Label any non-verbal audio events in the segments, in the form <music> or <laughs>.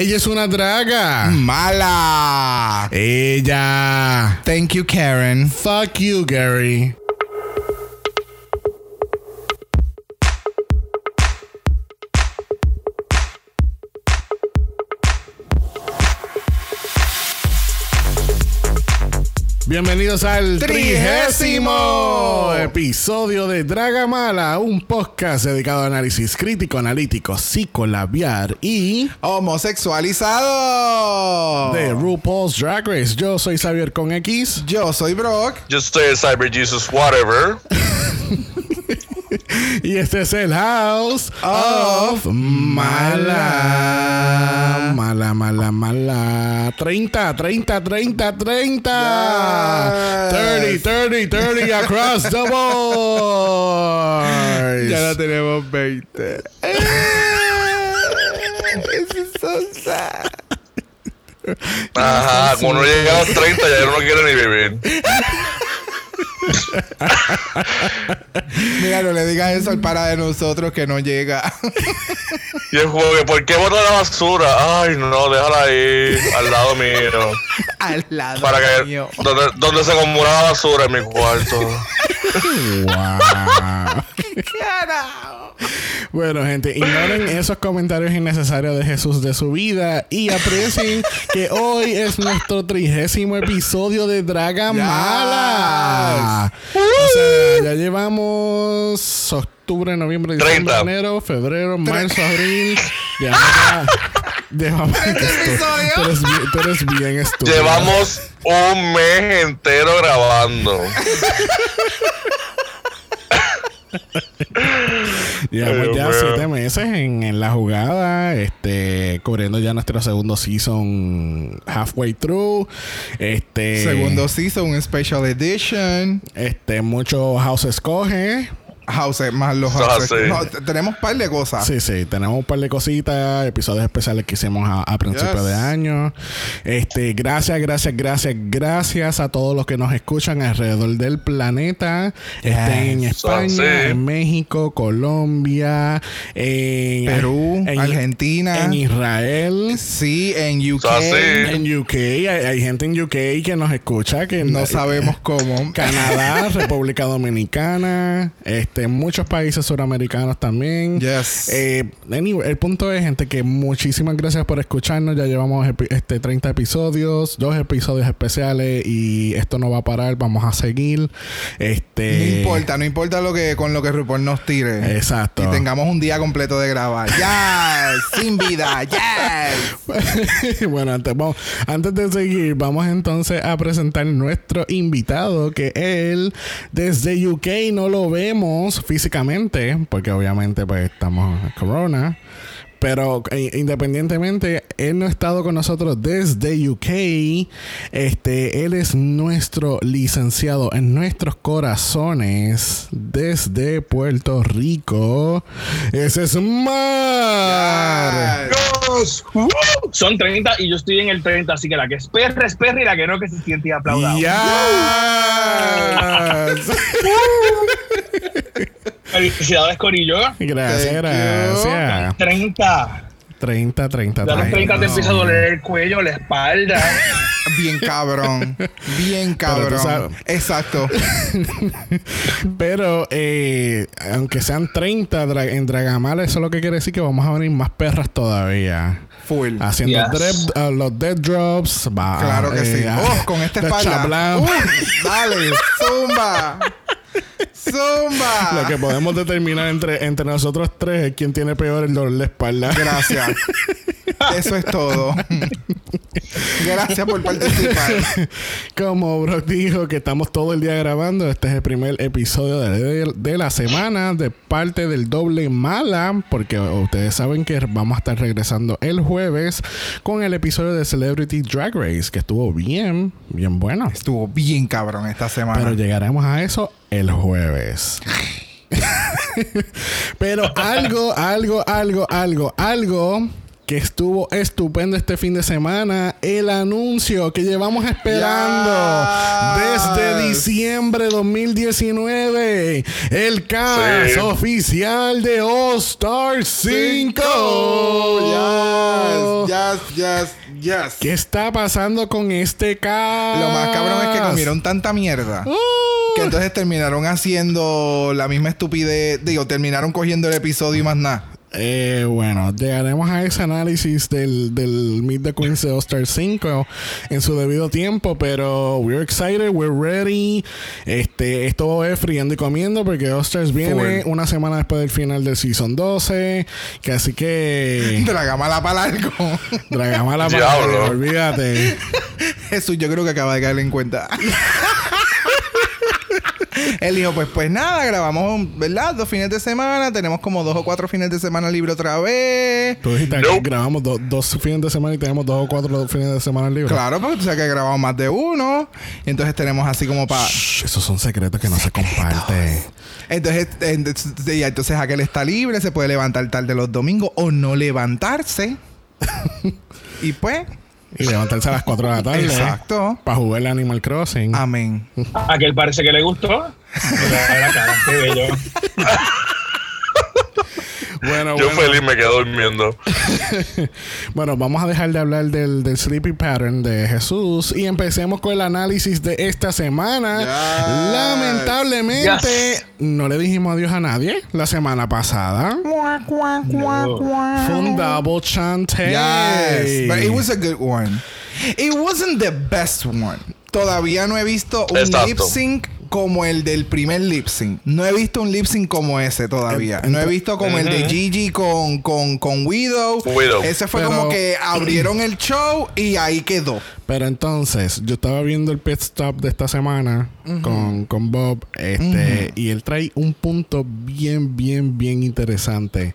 Ella es una draga. Mala. Ella. Thank you, Karen. Fuck you, Gary. Bienvenidos al trigésimo episodio de Dragamala, un podcast dedicado a análisis crítico, analítico, psicolabiar y Homosexualizado. de RuPaul's Drag Race. Yo soy Xavier con X Yo soy Brock. Yo estoy en Cyber Jesus Whatever. <laughs> <laughs> y este es el House of Mala. Mala, mala, mala. 30, 30, 30, 30. Yes. 30, 30, 30 across the board. Ya la tenemos 20. This is so sad. Ajá, cuando uno llega a los 30 ya uno no quiere ni vivir. <laughs> Mira, no le digas eso al para de nosotros que no llega. Y como que, ¿por qué botar la basura? Ay, no, déjala ahí, al lado mío. <laughs> al lado Para que, mío. donde, donde se acumula la basura en mi cuarto. <laughs> Wow. Carajo. Bueno, gente, ignoren esos comentarios innecesarios de Jesús de su vida y aprecien que hoy es nuestro trigésimo episodio de Draga Mala. O sea, ya llevamos octubre, noviembre, diciembre, 30. enero, febrero, marzo, abril. <laughs> Ya, ya. Llevamos. episodio? Tú eres bien, tú eres bien estúpido. Llevamos un mes entero grabando. <laughs> Llevamos <laughs> ya mío. siete meses en, en la jugada, este, cubriendo ya nuestro segundo season halfway through. Este, Segundo season, special edition. Este, mucho house escoge. House más los así. No, tenemos un par de cosas. Sí, sí, tenemos un par de cositas, episodios especiales que hicimos a, a principios Yes. de año. Este, gracias, gracias, gracias, gracias a todos los que nos escuchan alrededor del planeta. Estén en Yes. España, Sí. en México, Colombia, en Perú, en- Argentina. en Israel. Sí, en UK. Así. En UK, hay, hay gente en UK que nos escucha que No sabemos cómo. Canadá, <laughs> República Dominicana, este, muchos países suramericanos también. Yes. Eh, anyway, el punto es, gente, que muchísimas gracias por escucharnos. Ya llevamos este 30 episodios, dos episodios especiales y esto no va a parar. Vamos a seguir. Este, No importa, no importa lo que con lo que RuPaul nos tire. Exacto. Y tengamos un día completo de grabar. <laughs> ¡Yes! Sin vida. ¡Yes! <laughs> bueno, antes, vamos- antes de seguir, vamos entonces a presentar nuestro invitado, que él desde UK no lo vemos físicamente, porque obviamente pues estamos en corona. Pero eh, independientemente, él no ha estado con nosotros desde UK. Este, él es nuestro licenciado en nuestros corazones desde Puerto Rico. Ese es Mar. Yes. Son 30 y yo estoy en el 30, así que la que es perra es perra y la que no que se siente y aplaudado. Yes. Felicidades, Corillo. gracias, gracias. 30. 30, 30, Ya a los 30 te no. empieza a doler el cuello, la espalda. Bien cabrón. Bien cabrón. sabes- Exacto. <laughs> Pero eh, aunque sean 30 dra- en Dragamala, eso es lo que quiere decir que vamos a venir más perras todavía. Full. Haciendo Yes. uh, los dead drops. Va, Claro que eh, sí. Oh, con esta espalda. Uh, dale. Zumba. Zumba. Lo que podemos determinar entre, entre nosotros tres es quién tiene peor el dolor de espalda. Gracias. Eso es todo. Gracias por participar. Como Brock dijo que estamos todo el día grabando, este es el primer episodio de, de la semana de parte del doble mala, porque ustedes saben que vamos a estar regresando el jueves con el episodio de Celebrity Drag Race, que estuvo bien, bien bueno. Estuvo bien cabrón esta semana. Pero llegaremos a eso el jueves. Pero algo, algo, algo, algo, algo que estuvo estupendo este fin de semana, el anuncio que llevamos esperando Yes. desde diciembre 2019, el cast Sí. oficial de All Star 5. Yes, yes, yes, yes. ¿Qué está pasando con este cast? Lo más cabrón es que comieron tanta mierda. Uh. Que entonces terminaron haciendo la misma estupidez. Digo, terminaron cogiendo el episodio y más nada. Eh, bueno, llegaremos a ese análisis del, del Meet the Queens de All Star 5 en su debido tiempo, pero we're excited, we're ready. Este, esto es friendo y comiendo porque All Stars viene Full. una semana después del final del Season 12, que así que <laughs> Dragamala para largo. <laughs> Dragamala para Diablo. olvídate. <laughs> Jesús, yo creo que acaba de caerle en cuenta. <laughs> Él dijo, pues pues nada, grabamos, ¿verdad? Dos fines de semana, tenemos como dos o cuatro fines de semana libre otra vez. Tú dijiste que grabamos do- dos fines de semana y tenemos dos o cuatro fines de semana libres. Claro, porque tú sabes que grabamos más de uno. Y entonces tenemos así como para... Esos son secretos que no se comparten. Entonces, entonces, entonces aquel está libre, se puede levantar tarde los domingos o no levantarse. <laughs> y pues, Y levantarse a las 4 de la tarde. exacto. Para jugar el Animal Crossing. Amén. A aquel parece que le gustó. Mira la cara, qué bello. Bueno, Yo bueno. feliz me quedo durmiendo. <laughs> Bueno, vamos a dejar de hablar del, del sleepy pattern de Jesús y empecemos con el análisis de esta semana. Yes. Lamentablemente, Yes. no le dijimos adiós a nadie la semana pasada. Fue un double chante. Yes, but it was a good one. It wasn't the best one. Todavía no he visto un Exacto. lip sync como el del primer lip sync. No he visto un lip sync como ese todavía. No he visto como el de Gigi con, con, con Widow. Widow. Ese fue Pero- como que abrieron el show y ahí quedó. Pero entonces, yo estaba viendo el pit stop de esta semana con, con Bob, este, y él trae un punto bien, bien, bien interesante.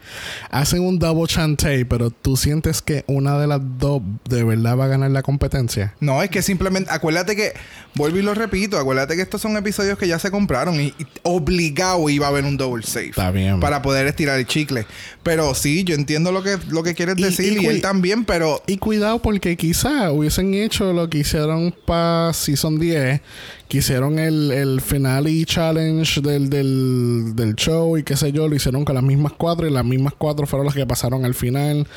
Hacen un double chante, pero tú sientes que una de las dos de verdad va a ganar la competencia. No, es que simplemente, acuérdate que, vuelvo y lo repito, acuérdate que estos son episodios que ya se compraron y, y obligado iba a haber un double save. Está bien. Para poder estirar el chicle. Pero sí, yo entiendo lo que, lo que quieres Y- decir y y, él también, pero Y cuidado porque quizá hubiesen hecho lo que hicieron para Season 10, que hicieron el, el finale challenge del, del, del show y qué sé yo, lo hicieron con las mismas cuatro y las mismas cuatro fueron las que pasaron al final.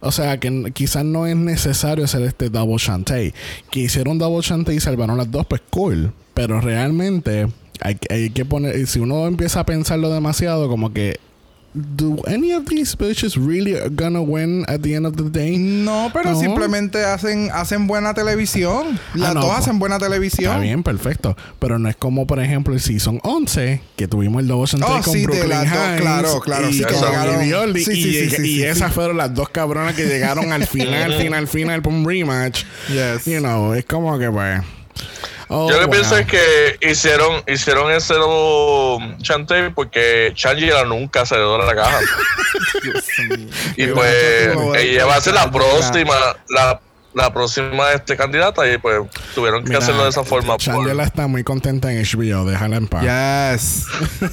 O sea que quizás no es necesario hacer este double chante. Que hicieron double chante y salvaron las dos, pues cool. Pero realmente hay, hay que poner, si uno empieza a pensarlo demasiado, como que do any of these bitches really gonna win at the end of the day? no, pero No. simplemente hacen, hacen buena televisión. Las Ah, no, dos pues, hacen buena televisión. Está bien, perfecto. Pero no es como, por ejemplo, el Season 11, que tuvimos el Double Chante Oh, con sí, Brooklyn las Hines claro, claro, y sí, con llegaron- Sí, y, sí, esas fueron las dos cabronas que llegaron al <laughs> final, final, final, por un rematch. Yes. You know, es como que, pues... oh, Yo lo que wow. pienso es que hicieron, hicieron ese double chante porque Shangela nunca se dio de la caja. <laughs> y pues ella va a ser la próxima, la, la próxima este, candidata y pues tuvieron que Mira, hacerlo de esa forma. por- Chandela está muy contenta en HBO, déjala en paz. Yes. <laughs>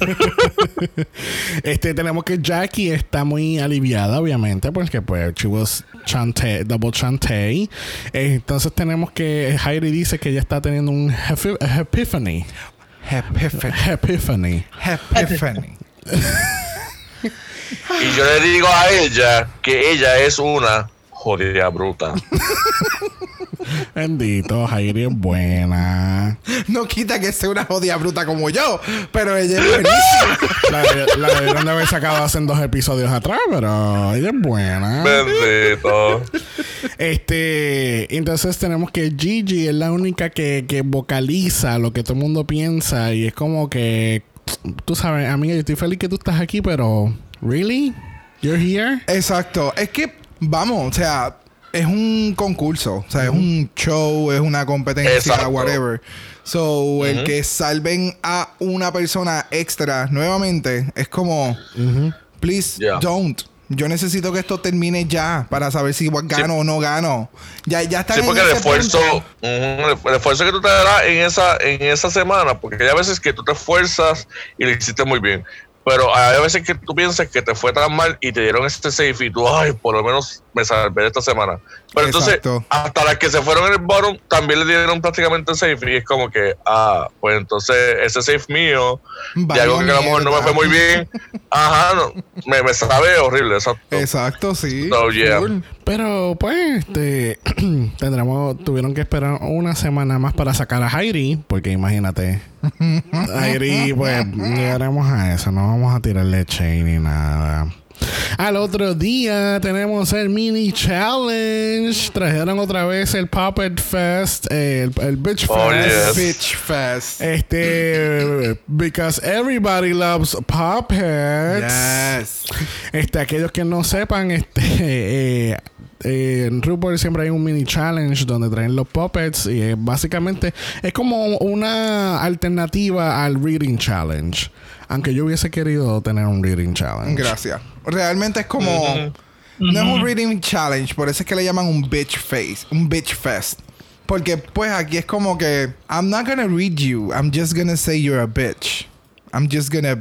Este, tenemos que Jackie está muy aliviada, obviamente, porque pues she was chante, double chante. Entonces tenemos que Heidi dice que ella está teniendo un epi- epiphany. Epiphany. Epiphany. Epiphany. Y yo le digo a ella que ella es una jodida bruta. <laughs> Bendito, Heidi es buena. No quita que sea una jodida bruta como yo, pero ella es buenísima. <laughs> La, la debieron de haber sacado hace dos episodios atrás, pero ella es buena. Bendito. Este, entonces tenemos que Gigi es la única que, que vocaliza lo que todo el mundo piensa y es como que, tú sabes, amiga, yo estoy feliz que tú estás aquí, pero, ¿really? ¿You're here? Exacto. Es que, vamos, o sea, es un concurso. O sea, es un show, es una competencia, Exacto. whatever. So, el que salven a una persona extra nuevamente es como, please Yeah. don't. Yo necesito que esto termine ya para saber si gano o no gano. Ya, ya está Sí, porque el esfuerzo, el esfuerzo que tú te darás en esa, en esa semana, porque hay veces que tú te esfuerzas y lo hiciste muy bien. Pero hay veces que tú piensas que te fue tan mal y te dieron este safe y tú, ay, por lo menos me salvé esta semana. Pero Exacto. entonces, hasta las que se fueron en el bottom, también le dieron prácticamente el safe y es como que, ah, pues entonces ese safe mío, de algo que a lo mejor no me fue muy bien, ajá, no, me, me sabe horrible, exacto. Exacto, sí. So, yeah. Full. Pero pues, este, <clears throat> tendremos, tuvieron que esperar una semana más para sacar a Jairi, porque imagínate, <laughs> Jairi, pues, llegaremos a eso, no vamos a tirarle chain ni nada. Al otro día tenemos el mini challenge. Trajeron otra vez el Puppet Fest, el, el Bitch Oh, Fest. yes. Bitch Fest. Este, because everybody loves puppets. Yes. Este, aquellos que no sepan, este, eh, eh, en RuPaul siempre hay un mini challenge donde traen los puppets y eh, básicamente es como una alternativa al reading challenge. Aunque yo hubiese querido tener un reading challenge. Gracias. Realmente es como. No es un reading challenge, por eso es que le llaman un bitch face, un bitch fest. Porque pues aquí es como que I'm not gonna read you, I'm just gonna say you're a bitch. I'm just gonna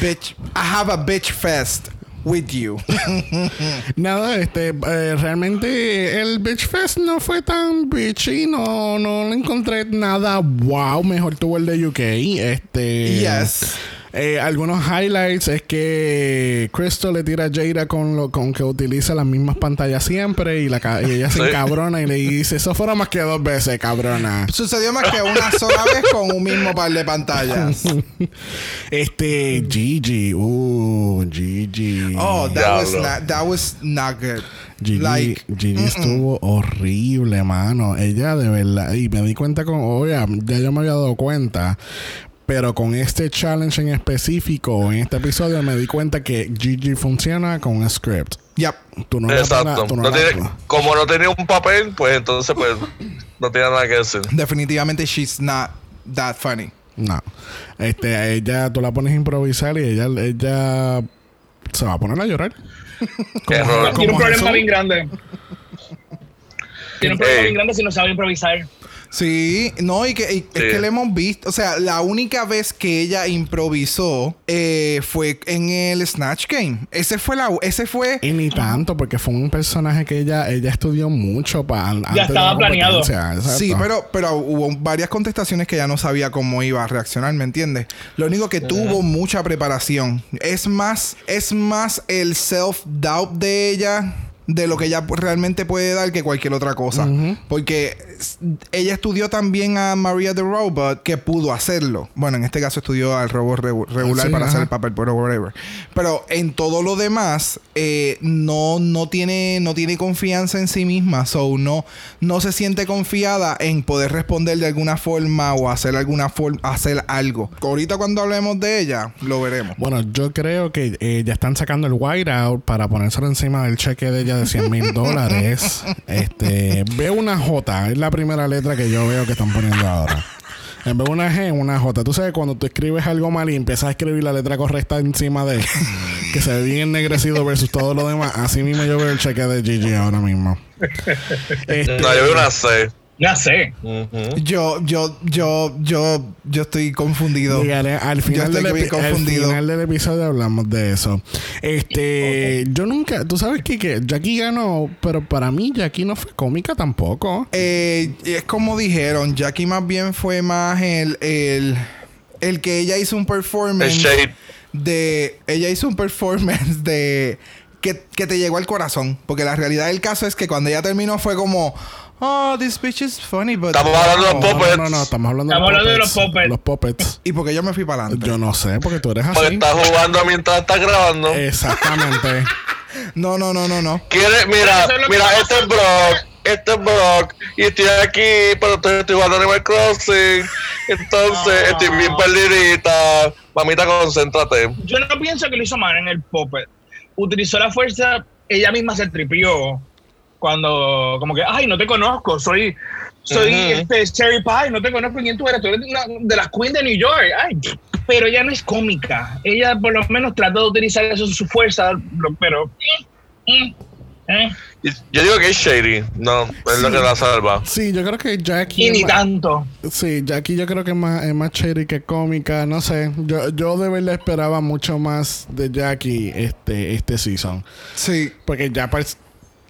bitch. I have a bitch fest with you. <laughs> Nada, este, eh, realmente el Bitch Fest no fue tan bitchy, no, no le encontré nada wow, mejor tuvo el de UK. Este, Yes. Eh, algunos highlights es que Crystal le tira a Jada con lo con que utiliza las mismas pantallas siempre y, la, y ella se encabrona y le <laughs> dice, eso fueron más que dos veces, cabrona. Sucedió más que una sola vez con un mismo par de pantallas. <laughs> Este, Gigi, uh, Gigi. Oh, that was not that was not good. Gigi, Like Gigi estuvo horrible, mano. Ella de verdad. Y me di cuenta con. Oye, ya yo me había dado cuenta. Pero con este challenge en específico, en este episodio, me di cuenta que Gigi funciona con un script. Yep. Tú no Exacto. tú no No tiene- como no tenía un papel, pues entonces pues no tenía nada que decir. Definitivamente she's not that funny. No. Este, a ella, tú la pones a improvisar y ella, ella se va a poner a llorar. <laughs> Tiene un problema bien grande. <laughs> Tiene un problema bien grande si no sabe improvisar. Sí, no, y que, y- es que le hemos visto, o sea, la única vez que ella improvisó eh, fue en el Snatch Game. Ese fue la, ese fue, Y ni tanto, porque fue un personaje que ella, ella estudió mucho para antes de la estaba planeado. sí, pero, pero hubo varias contestaciones que ya no sabía cómo iba a reaccionar, ¿me entiendes? Lo único que tuvo mucha preparación. Es más, es más el self-doubt de ella de lo que ella realmente puede dar que cualquier otra cosa. Porque ella estudió también a Maria the Robot que pudo hacerlo. Bueno, en este caso estudió al robot regu- regular Sí, para hacer el papel, pero whatever. Pero en todo lo demás, eh, no, no, tiene, no tiene confianza en sí misma. So, no, no se siente confiada en poder responder de alguna forma o hacer alguna forma, hacer algo. Ahorita cuando hablemos de ella, lo veremos. Bueno, yo creo que eh, ya están sacando el whiteout para ponérselo encima del cheque de ella de 100 mil dólares. Este, veo una J, es la primera letra que yo veo que están poniendo ahora. En vez de una G, una J. Tú sabes, cuando tú escribes algo mal y empiezas a escribir la letra correcta encima de que se ve bien ennegrecido versus todo lo demás, así mismo yo veo el cheque de Gigi ahora mismo. No, yo vi una C. Ya sé. Yo, yo, yo, yo, yo estoy confundido. Al final, estoy del al final del episodio hablamos de eso. Este, yo nunca, tú sabes que, que Jackie ganó, pero para mí Jackie no fue cómica tampoco. Eh, es como dijeron, Jackie más bien fue más el, el, el que ella hizo un performance de. Ella hizo un performance de. Que, que te llegó al corazón. Porque la realidad del caso es que cuando ella terminó fue como. Oh, this bitch is funny, but. Estamos hablando de los No, puppets. no, no, estamos hablando, Estamos de, hablando de los puppets. Los puppets. <laughs> ¿Y porque yo me fui para adelante? Yo no sé, porque tú eres Porque así. está jugando mientras está grabando. Exactamente. No, no, no, no, no. Quiere, mira, mira, este es Brock, este es Brock, y estoy aquí, pero estoy, estoy jugando Animal Crossing, entonces Ah. estoy bien perdidita. Mamita, concéntrate. Yo no pienso que lo hizo mal en el puppet. Utilizó la fuerza, ella misma se tripió cuando, como que, ay, no te conozco, soy, soy este Cherry Pie, no te conozco quién tú eres, tú eres una de las Queens de New York. Ay, pero ella no es cómica. Ella por lo menos trató de utilizar eso su fuerza, pero. mm, mm. ¿eh? Yo digo que es Shady. No, es lo que la salva. Sí, yo creo que Jackie. Y ni más- tanto. Sí, Jackie yo creo que es más, es más shady que cómica, no sé. Yo, yo de verdad esperaba mucho más de Jackie este, este season. Sí. Porque ya el,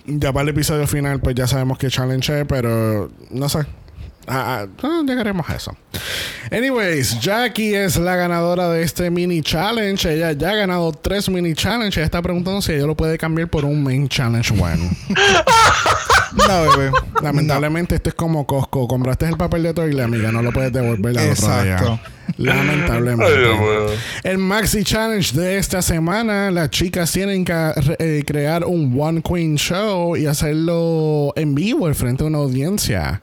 ya para el episodio final, pues ya sabemos que challenge es, pero no sé. Ah, ah, ah, llegaremos a eso. Anyways, Jackie es la ganadora de este mini challenge. Ella ya ha ganado tres mini challenges. Está preguntando si ella lo puede cambiar por un main challenge one. <laughs> Bebé. <laughs> Lamentablemente, esto es como Costco. Compraste el papel de toile, amiga. No lo puedes devolver día. Exacto. Lamentablemente. Ay. El Maxi Challenge de esta semana, las chicas tienen que eh, crear un One Queen Show y hacerlo en vivo al frente de una audiencia.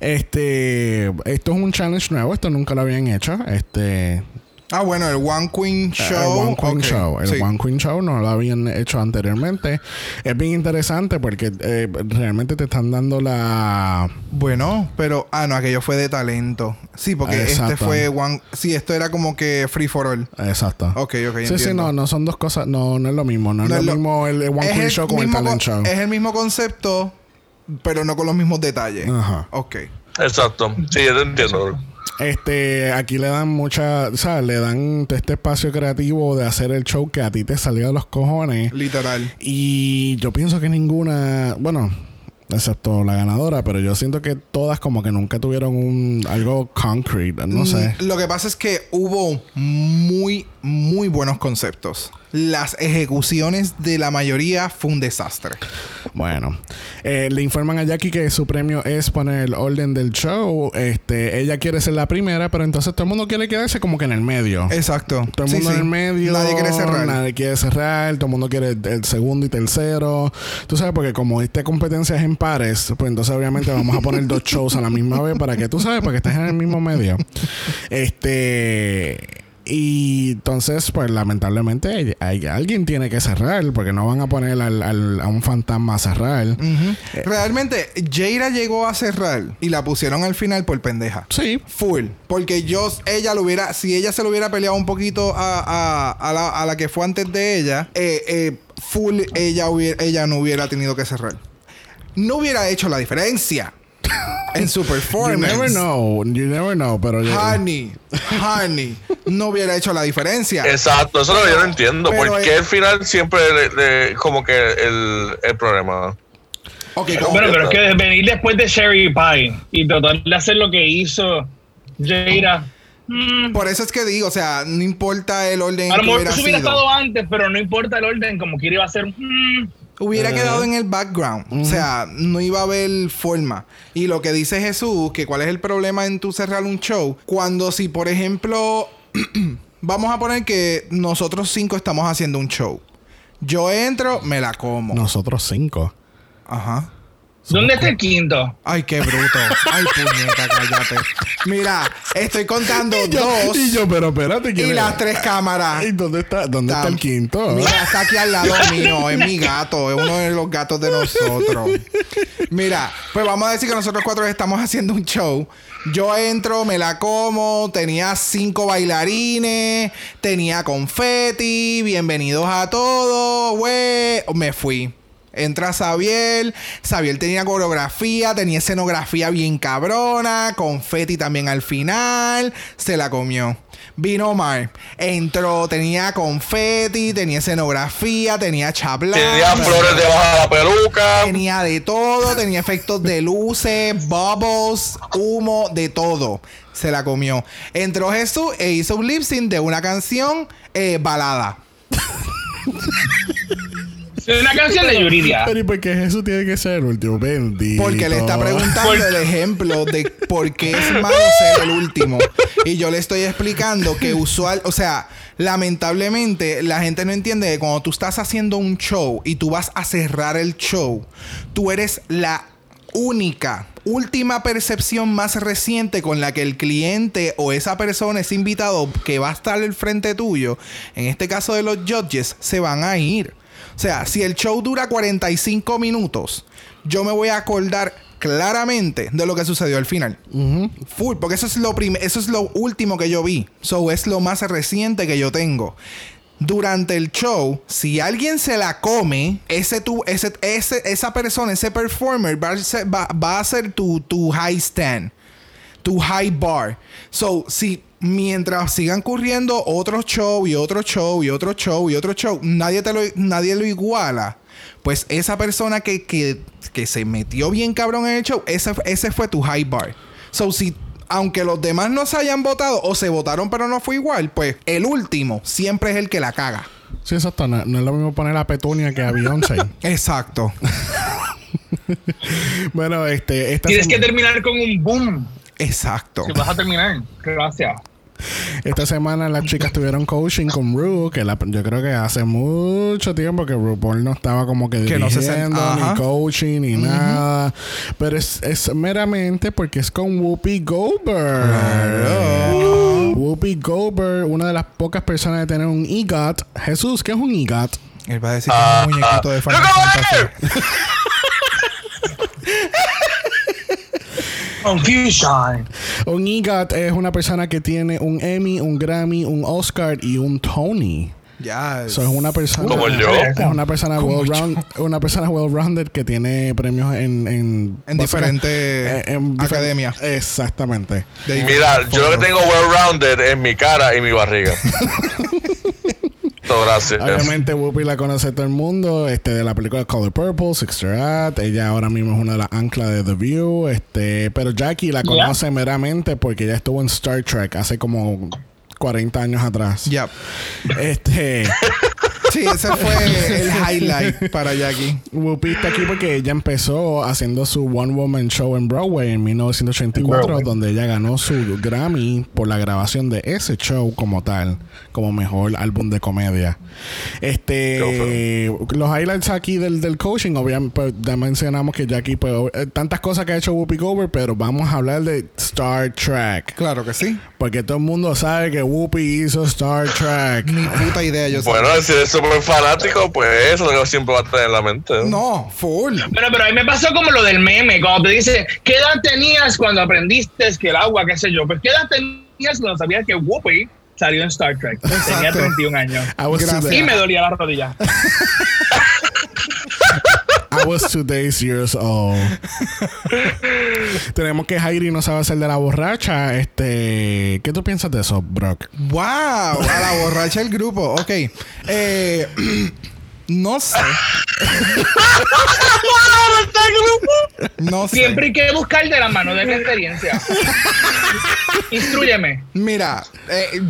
Este, esto es un challenge nuevo, esto nunca lo habían hecho. Este, Ah, bueno, el One Queen Show. el One Queen Show. El sí. One Queen Show no lo habían hecho anteriormente. Es bien interesante porque eh, realmente te están dando la Bueno, pero. Ah, no, aquello fue de talento. Sí, porque este Exacto. fue One. Sí, esto era como que free for all. Exacto. Ok, ok. Sí, sí, entiendo. no, no son dos cosas, no, no es lo mismo, no, No es es lo mismo el, el One Queen el Show con el Talent Show. Es el mismo concepto, pero no con los mismos detalles. Ajá. Ok. Exacto. Sí, yo te entiendo. Este, aquí le dan mucha, o sea, le dan este espacio creativo de hacer el show que a ti te salió de los cojones. Literal. Y yo pienso que ninguna, bueno, excepto la ganadora, pero yo siento que todas como que nunca tuvieron un algo concrete, no sé. Mm, Lo que pasa es que hubo muy, muy buenos conceptos. Las ejecuciones de la mayoría fue un desastre. Bueno, eh, le informan a Jackie que su premio es poner el orden del show. Este, ella quiere ser la primera, pero entonces todo el mundo quiere quedarse como que en el medio. Exacto. Todo el mundo sí. en el medio. Nadie quiere cerrar. Nadie quiere cerrar. Todo el mundo quiere el, el segundo y tercero. Tú sabes, porque como esta competencia es en pares, pues entonces obviamente vamos a poner dos <laughs> shows a la misma vez para que tú sabes, para que estés en el mismo medio. Este. Y entonces, pues lamentablemente, hay- hay- alguien tiene que cerrar, porque no van a poner al- al- a un fantasma a cerrar. Ujú. Realmente, Jaira llegó a cerrar y la pusieron al final por pendeja. Sí, Full. Porque yo, ella lo hubiera, si ella se lo hubiera peleado un poquito a, a- a la, a la que fue antes de ella, eh, eh, full, ella, hubiera, ella no hubiera tenido que cerrar. No hubiera hecho la diferencia <laughs> en su You performance. never know, you never know, pero Honey, honey, no hubiera hecho la diferencia. Exacto, eso es lo que yo no entiendo. Pero ¿Por qué al final siempre le, le- como que el, el problema? Ok, como- Bueno, pero es que venir después de Sherry Pie y tratar de hacer lo que hizo Jaira. mm, por eso es que digo, o sea, no importa el orden a lo mejor hubiera eso hubiera sido. estado antes, pero no importa el orden, como quiera iba a ser. mm, Hubiera Eh. quedado en el background. O sea, no iba a haber forma. Y lo que dice Jesús, que cuál es el problema en tu cerrar un show. Cuando si, por ejemplo, <clears throat> vamos a poner que nosotros cinco estamos haciendo un show. Yo entro, me la como. nosotros cinco. Ajá. ¿Dónde está el quinto? Ay, qué bruto. Ay, <laughs> puñeta, cállate. Mira, estoy contando dos Y yo, pero espérate, ¿quién y las tres cámaras. ¿Y dónde está, dónde está el quinto? Mira, está aquí al lado <laughs> mío. Es mi gato. Es uno de los gatos de nosotros. Mira, pues vamos a decir que nosotros cuatro estamos haciendo un show. Yo entro, me la como. Tenía cinco bailarines. Tenía confeti. Bienvenidos a todos. Güey. Me fui. Entra Xavier. Xavier tenía coreografía, tenía escenografía bien cabrona, confeti también al final. Se la comió. Vino Omar. Entró, tenía confeti, tenía escenografía, tenía chapla. Tenía flores debajo de la peluca. Tenía de todo, tenía efectos de luces, bubbles, humo, de todo. Se la comió. Entró Jesús e hizo un lip sync de una canción eh, balada. <laughs> Es una canción de Yuridia. Pero ¿y por qué Jesús tiene que ser el último? Bendito. Porque le está preguntando Por- el ejemplo de por qué es malo ser el último. Y yo le estoy explicando que usual, o sea, lamentablemente la gente no entiende que cuando tú estás haciendo un show y tú vas a cerrar el show, tú eres la única, última percepción más reciente con la que el cliente o esa persona, ese invitado que va a estar al frente tuyo, en este caso de los judges, se van a ir. O sea, si el show dura 45 minutos, yo me voy a acordar claramente de lo que sucedió al final. Full, porque eso es lo eso es lo último que yo vi. So es lo más reciente que yo tengo. durante el show, si alguien se la come, ese tu, ese, ese, esa persona, ese performer va a ser, va, va a ser tu, tu high stand, tu high bar. So, si mientras sigan corriendo otro show y otro show y otro show y otro show, nadie, te lo, nadie lo iguala. Pues esa persona que, que, que se metió bien cabrón en el show, ese, ese fue tu high bar. So, si aunque los demás no se hayan votado o se votaron pero no fue igual, pues el último siempre es el que la caga. Sí, exacto. No, no es lo mismo poner a Petunia que a Beyoncé. <laughs> Exacto. <laughs> bueno, este... Esta Tienes que terminar con un boom. Exacto. Si vas a terminar. Gracias. Esta semana las chicas tuvieron coaching con Ru, que la- yo creo que hace mucho tiempo que RuPaul no estaba como que Que no se dirigiendo, sen- Ajá. ni coaching, ni nada. Pero es, es meramente porque es con Whoopi Goldberg. Whoopi Goldberg, una de las pocas personas de tener un EGOT. Jesús, ¿qué es un EGOT? Él va a decir que es un muñequito de Final ¡Look Fantasy. Confusion. Un EGOT es una persona que tiene un Emmy, un Grammy, un Oscar y un Tony. Ya. So, es una persona Como yo. es una persona well round, una persona well rounded que tiene premios en en, En diferentes eh, en academias. Exactamente. Mira, yo lo que tengo well-rounded es mi cara y mi barriga. <laughs> Gracias. Obviamente Whoopi la conoce todo el mundo, este de la película Color Purple, Sister Act, ella ahora mismo es una de las anclas de The View, este, pero Jackie la conoce meramente porque ella estuvo en Star Trek hace como 40 años atrás. Ya. Este <laughs> Sí, ese fue el <laughs> highlight para Jackie. Whoopi está aquí porque ella empezó haciendo su One Woman Show en Broadway en 1984, Broadway. donde ella ganó su Grammy por la grabación de ese show como tal, como mejor álbum de comedia. Este, los highlights aquí del, del coaching, obviamente, pues, ya mencionamos que Jackie, pues, eh, tantas cosas que ha hecho Whoopi Goldberg, pero vamos a hablar de Star Trek, Claro que sí. porque todo el mundo sabe que Whoopi hizo Star Trek. Ni puta idea yo sé. Bueno, si eres súper fanático, pues eso es lo que siempre va a tener en la mente. No, full. Bueno, pero a mí me pasó como lo del meme, cuando te dice, ¿qué edad tenías cuando aprendiste que el agua, qué sé yo? Pues, ¿qué edad tenías cuando sabías que Whoopi salió en Star Trek? Tenía Exacto. 31 años. Y me dolía la rodilla. <laughs> I was two days years old. Tenemos que Jairi no sabe hacer de la borracha. Este, ¿qué tú piensas de eso, Brock? Wow, a la borracha el grupo. Ok. Eh, no sé. No sé. Siempre hay que buscar de la mano de la experiencia. <laughs> Instrúyeme. Mira, eh,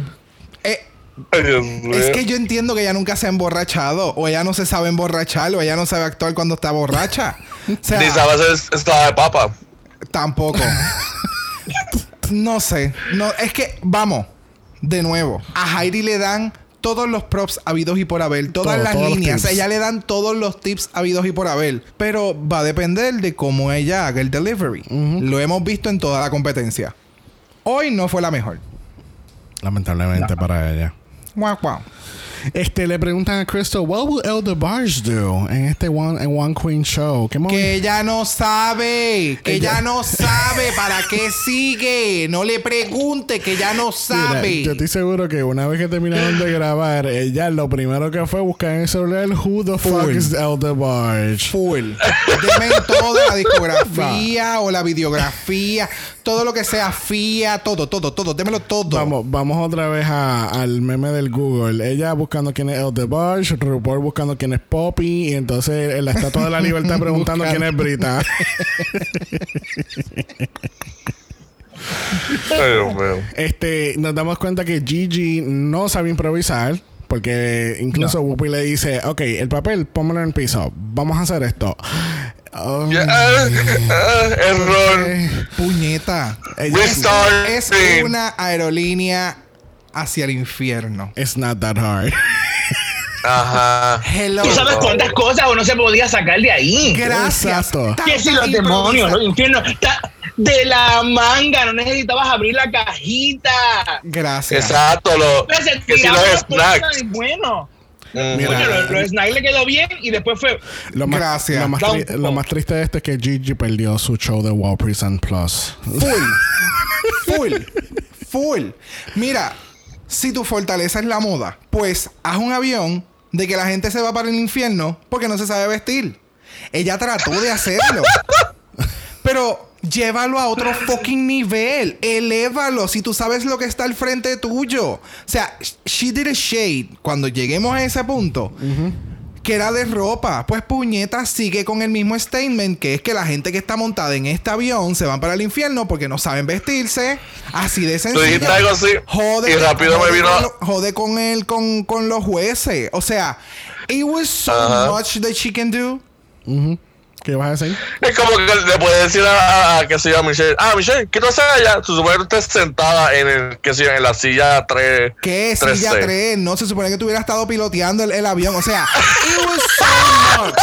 eh. Es que yo entiendo que ella nunca se ha emborrachado, o ella no se sabe emborrachar, o ella no sabe actuar cuando está borracha. O sea, Ni sabes hacer estaba de papa. tampoco. <laughs> no sé. No, es que, vamos, de nuevo, a Jairi le dan todos los props habidos y por haber, todas Todo, las líneas, a ella le dan todos los tips habidos y por haber, pero va a depender de cómo ella haga el delivery. Lo hemos visto en toda la competencia. Hoy no fue la mejor. Lamentablemente para ella. Guau, guau. Este, le preguntan a Crystal, what will Elder Barge do en este One, en One Queen Show? ¿Qué movi- Que ella no sabe, que Ella- ella no sabe para qué sigue. No le pregunte, que ella no Mira, sabe. yo estoy seguro que una vez que terminaron de grabar, ella lo primero que fue buscar en el celular Who the fuck Full. is Elder Barge. Full. Deme toda la discografía <laughs> o la videografía, todo lo que sea FIA, todo, todo, todo. Démelo todo. Vamos, vamos otra vez a- al meme del Google. Ella buscando quién es Elder Barge, RuPaul buscando quién es Poppy, y entonces en la Estatua de la Libertad preguntando quién es Brita. <laughs> Este, nos damos cuenta que Gigi no sabe improvisar. Porque incluso Whoopi le dice, ok, el papel, pónmelo en el piso. Vamos a hacer esto. Oh, ah, ah, error. Puñeta. Restart. Es una aerolínea hacia el infierno. It's not that hard. <laughs> Ajá. Hello. ¿Tú sabes cuántas cosas uno se podía sacar de ahí? Gracias. Que si los demonios, los infiernos, ta- de la manga, no necesitabas abrir la cajita. Gracias. Exacto. Lo, se que si los snacks. bueno. Mm. Mira. Coño, lo, lo le quedó bien y después fue. Lo más, Gracias. Lo más, tri- lo triste de esto es que Gigi perdió su show de Wall Present Plus. Full. <laughs> Full. Full. Mira, si tu fortaleza es la moda, pues haz un avión de que la gente se va para el infierno porque no se sabe vestir. Ella trató de hacerlo. <laughs> Pero llévalo a otro fucking nivel. Elévalo si tú sabes lo que está al frente tuyo. O sea, she did a shade. Cuando lleguemos a ese punto, que era de ropa. Pues puñeta sigue con el mismo statement, que es que la gente que está montada en este avión se van para el infierno porque no saben vestirse. Así de sencillo. dijiste algo así. Jode, y rápido jode me vino. Con lo- jode con él, con, con los jueces. O sea, it was so much that she can do. ¿Qué vas a decir? Es como que le puedes decir a, a, a, qué sé yo, a Michelle, ah, Michelle, ¿qué tú haces allá? Se supone que estés sentada en el, qué sé yo, en la silla 3. ¿Qué? 3C. Silla 3. No se supone que tú hubieras estado piloteando el, el avión. O sea, it was so much.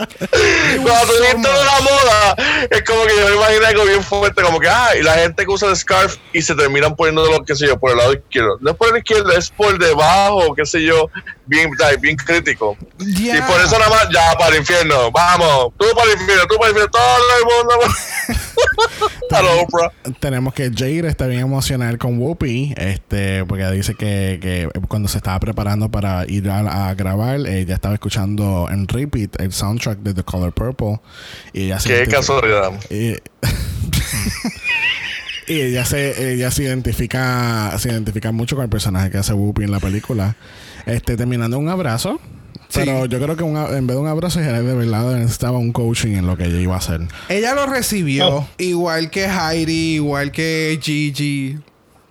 It was Cuando so dijiste de la much. moda, es como que yo me imaginé algo bien fuerte, como que, ah, y la gente que usa el scarf y se terminan poniendo lo que sé yo, por el lado izquierdo. No es por el izquierdo, es por debajo, qué sé yo, bien, bien crítico. Yeah. Y por eso nada más, ya para el infierno, vamos, tú para tú para todo <laughs> el mundo. Tenemos que Jade está bien emocional con Whoopi, este, porque dice que, que cuando se estaba preparando para ir a, a grabar, ella estaba escuchando en repeat el soundtrack de The Color Purple. Y ella Qué casualidad. y, <laughs> y ella se, ella se identifica, se identifica mucho con el personaje que hace Whoopi en la película. Este, terminando un abrazo. Sí. Pero yo creo que un en vez de un abrazo, ella de verdad necesitaba un coaching en lo que ella iba a hacer. Ella lo recibió. Oh. Igual que Heidi, igual que Gigi.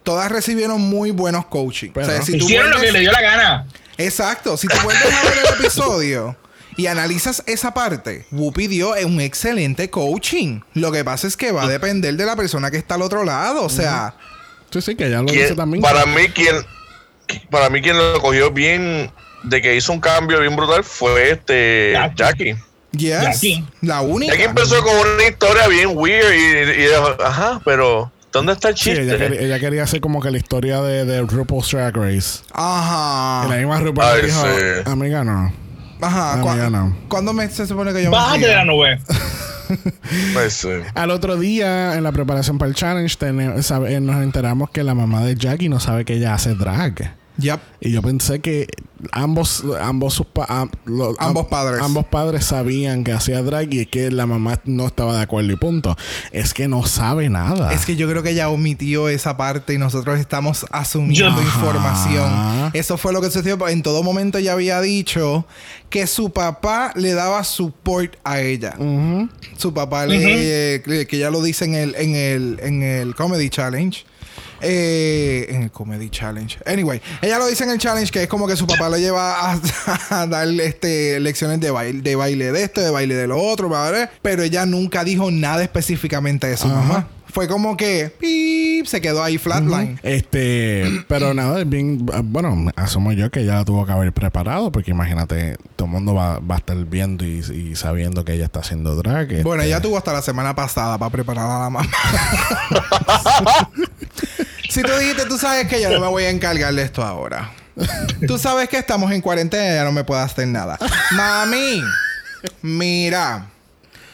Todas recibieron muy buenos coaching. Pero- o sea, si tú Hicieron lo que le dio la gana. Exacto. Si tú vuelves a ver el episodio y analizas esa parte, Whoopi dio un excelente coaching. Lo que pasa es que va a depender de la persona que está al otro lado. O sea, Sí, sí, que ella lo ¿Quién- dice también. para mí quien para mí quien lo cogió bien de que hizo un cambio bien brutal fue este Jackie. Jackie. yes, Jackie. la única. Jackie empezó con una historia bien weird y, y dijo, ajá, pero ¿dónde está el Sí, chiste? ella, quería, ella quería hacer como que la historia de, de RuPaul's Drag Race. Ajá. Y la misma RuPaul Ay, dijo, sí. amiga, no. Ajá. Ah, ¿Cuá- ya no. ¿Cuándo me, se supone que yo me Bájate de la nube. <laughs> Pues, sí. Al otro día, en la preparación para el challenge, tene- sabe- nos enteramos que la mamá de Jackie no sabe que ella hace drag. Yep. Y yo pensé que ambos, ambos, sus pa- am- lo- Ambos am- padres. ambos padres sabían que hacía drag y que la mamá no estaba de acuerdo y punto. Es que no sabe nada. Es que yo creo que ella omitió esa parte y nosotros estamos asumiendo Yo- información. Ajá. Eso fue lo que sucedió. En todo momento ella había dicho que su papá le daba support a ella. Su papá le, eh, que ya lo dice en el, en el, en el Comedy Challenge. Eh, en el Comedy Challenge. Anyway, ella lo dice en el challenge que es como que su papá le lleva a, <laughs> a dar este, lecciones de baile, de baile de esto, de baile de lo otro, ¿vale? pero ella nunca dijo nada específicamente de su Ajá. mamá. Fue como que pip, se quedó ahí flatline. Este, pero <clears throat> nada, es bien, bueno, asumo yo que ya la tuvo que haber preparado, porque imagínate, todo el mundo va, va a estar viendo y, y sabiendo que ella está haciendo drag. Bueno, este. ella tuvo hasta la semana pasada para preparar a la mamá. <laughs> si tú dijiste, tú sabes que yo no me voy a encargar de esto ahora. Tú sabes que estamos en cuarentena y ya no me puedo hacer nada. Mami, mira,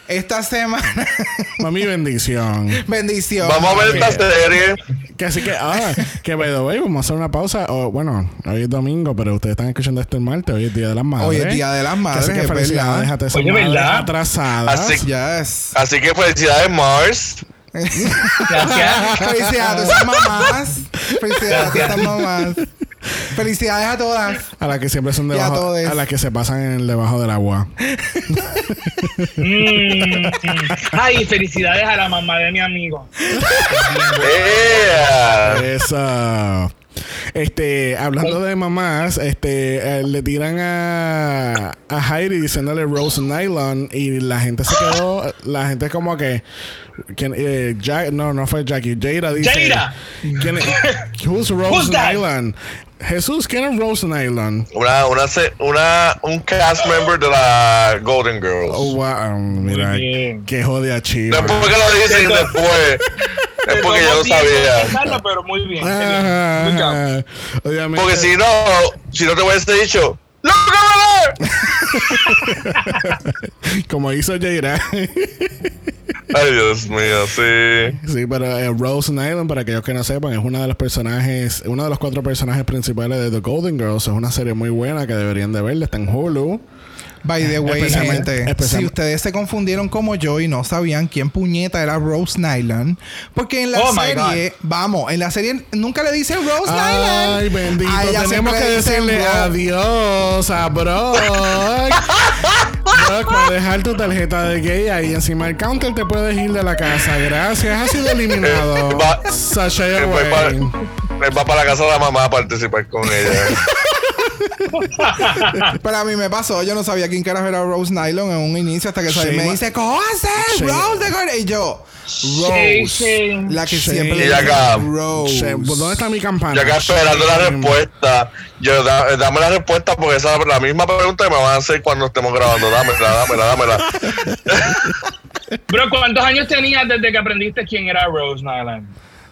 esta semana, <laughs> Mami, bendición. bendición. Vamos a ver esta serie. Que así que, ah, que by the way, vamos a hacer una pausa. O, bueno, hoy es domingo, pero ustedes están escuchando esto el martes. Hoy es Día de las Madres. Hoy es Día de las Que así Madres, que es felicidades verdad. a Oye, madres ¿verdad? atrasadas. Así- Yes. Así que felicidades, Mars. Gracias. <laughs> Felicidades a mamás. Felicidades a mamás. Felicidades a todas. A las que siempre son a debajo, todes. a las que se pasan en el debajo del agua. Mm. Ay, felicidades a la mamá de mi amigo. Yeah. Eso. Este, hablando de mamás, este, eh, le tiran a, a Heidi diciéndole Rose Nylon y la gente se quedó, la gente como que, ¿quién, eh, Jack- no, no fue Jackie, Jada dice. Jada. ¿quién es- who's Rose Who's that? Nylon? Jesús, ¿quién es Rose Nylon? Una, una, se- una, un cast member de la Golden Girls. Oh, wow, mira, qué jodia No chiva. <laughs> es porque lo dicen después. Es porque ya lo sabía. Pero muy bien. Porque si no, si no te hubiese dicho. <laughs> Como hizo Jaira. Ay, Dios mío, sí. Sí, pero eh, Rose Nylund, para aquellos que no sepan, es una de los personajes, uno de los cuatro personajes principales de The Golden Girls. Es una serie muy buena que deberían de ver. Está en Hulu. By the way, Especialmente- especial- si ustedes se confundieron como yo y no sabían quién puñeta era Rose Nyland, porque en la Oh, serie, vamos, en la serie nunca le dicen Rose Ay, Nyland. bendito. A ella Tenemos que decirle Ro- adiós a Brock. Brock, para dejar tu tarjeta de gay ahí encima del counter te puedes ir de la casa. Gracias. Has sido eliminado. <laughs> Sashay Él va, para, away. él va para la casa de la mamá a participar con ella. <laughs> <laughs> Pero a mí me pasó, yo no sabía quién carajo era Rose Nylon en un inicio hasta que me dice, ¿cómo? Shayma- Rose de Gordon. Y yo, Rose. La que siempre le Y acá. Rose. Che, ¿Dónde está mi campana? Yo acá esperando la respuesta. Yo, da- dame la respuesta porque esa es la misma pregunta que me van a hacer cuando estemos grabando. Dámela, dámela, dámela. Bro, ¿cuántos años tenías desde que aprendiste quién era Rose Nyland?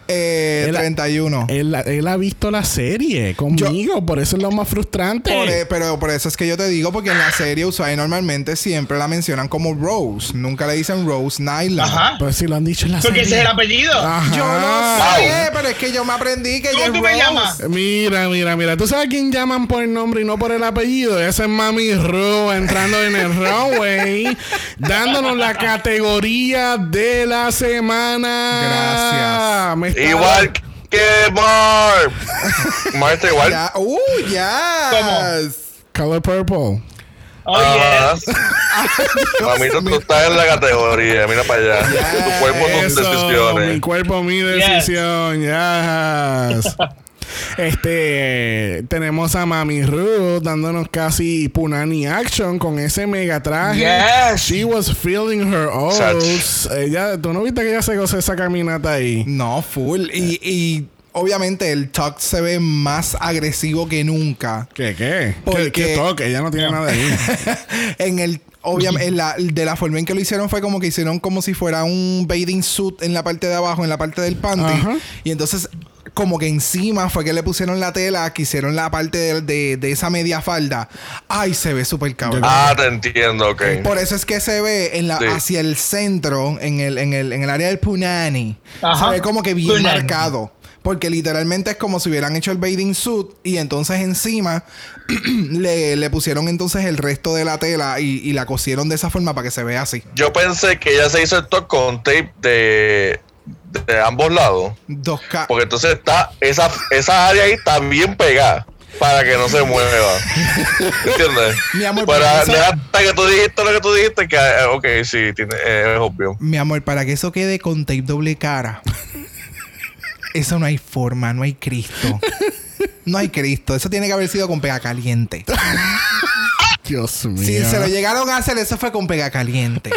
Eh, Él- 31. Él, él ha visto la serie conmigo, por eso es lo más frustrante. Por, e- pero por eso es que yo te digo, porque en la serie Usai normalmente siempre la mencionan como Rose. Nunca le dicen Rose Nyland. Ajá. Pues si lo han dicho en la Porque serie. ese es el apellido. Ajá. Yo no Wow. sé, pero es que yo me aprendí que ella es ¿Cómo tú me Rose. llamas? Mira, mira, mira. ¿Tú sabes quién llaman por el nombre y no por el apellido? Ese es Mami Ru entrando en el runway, dándonos la categoría de la semana. Gracias. Me está- Igual que. <laughs> Marv está igual. Ya, uh, ya. Color Purple. Oh, Ajá. yes. Mamito, tú estás en la categoría. Mira para allá. Tu cuerpo tus Eso, mi decisiones. cuerpo, mi decisión. Yes. Este tenemos a Mami Ruth dándonos casi Punani action con ese mega traje. Yes. She was feeling her oats. Ella, tú no viste que ella se gozó esa caminata ahí. No, full. Y, y obviamente el talk se ve más agresivo que nunca. ¿Qué qué? Porque- ¿Qué, qué toque? Ella no tiene nada ahí. <laughs> en el obviamente en la- de la forma en que lo hicieron fue como que hicieron como si fuera un bathing suit en la parte de abajo, en la parte del panty. Ajá. Y entonces como que encima fue que le pusieron la tela, que hicieron la parte de, de- de esa media falda. Ay, se ve súper cabrón. Ah, te entiendo, ok. Por eso es que se ve en la, Sí. hacia el centro, en el, en el, en el área del punani. Ajá. Se ve como que bien Punani. marcado. Porque literalmente es como si hubieran hecho el bathing suit y entonces encima <clears throat> le, le pusieron entonces el resto de la tela y, y la cosieron de esa forma para que se vea así. Yo pensé que ella se hizo el top con tape de, de ambos lados. Dos K. Porque entonces está esa, esa área ahí está bien pegada para que no se mueva. <laughs> ¿Entiendes? Mi amor, para eso- hasta que tú dijiste lo que tú dijiste, que eh, ok, sí, tiene, eh, es obvio. Mi amor, para que eso quede con tape doble cara. eso no hay forma, no hay Cristo. No hay Cristo. Eso tiene que haber sido con pega caliente. Dios mío. Si se lo llegaron a hacer, eso fue con pega caliente.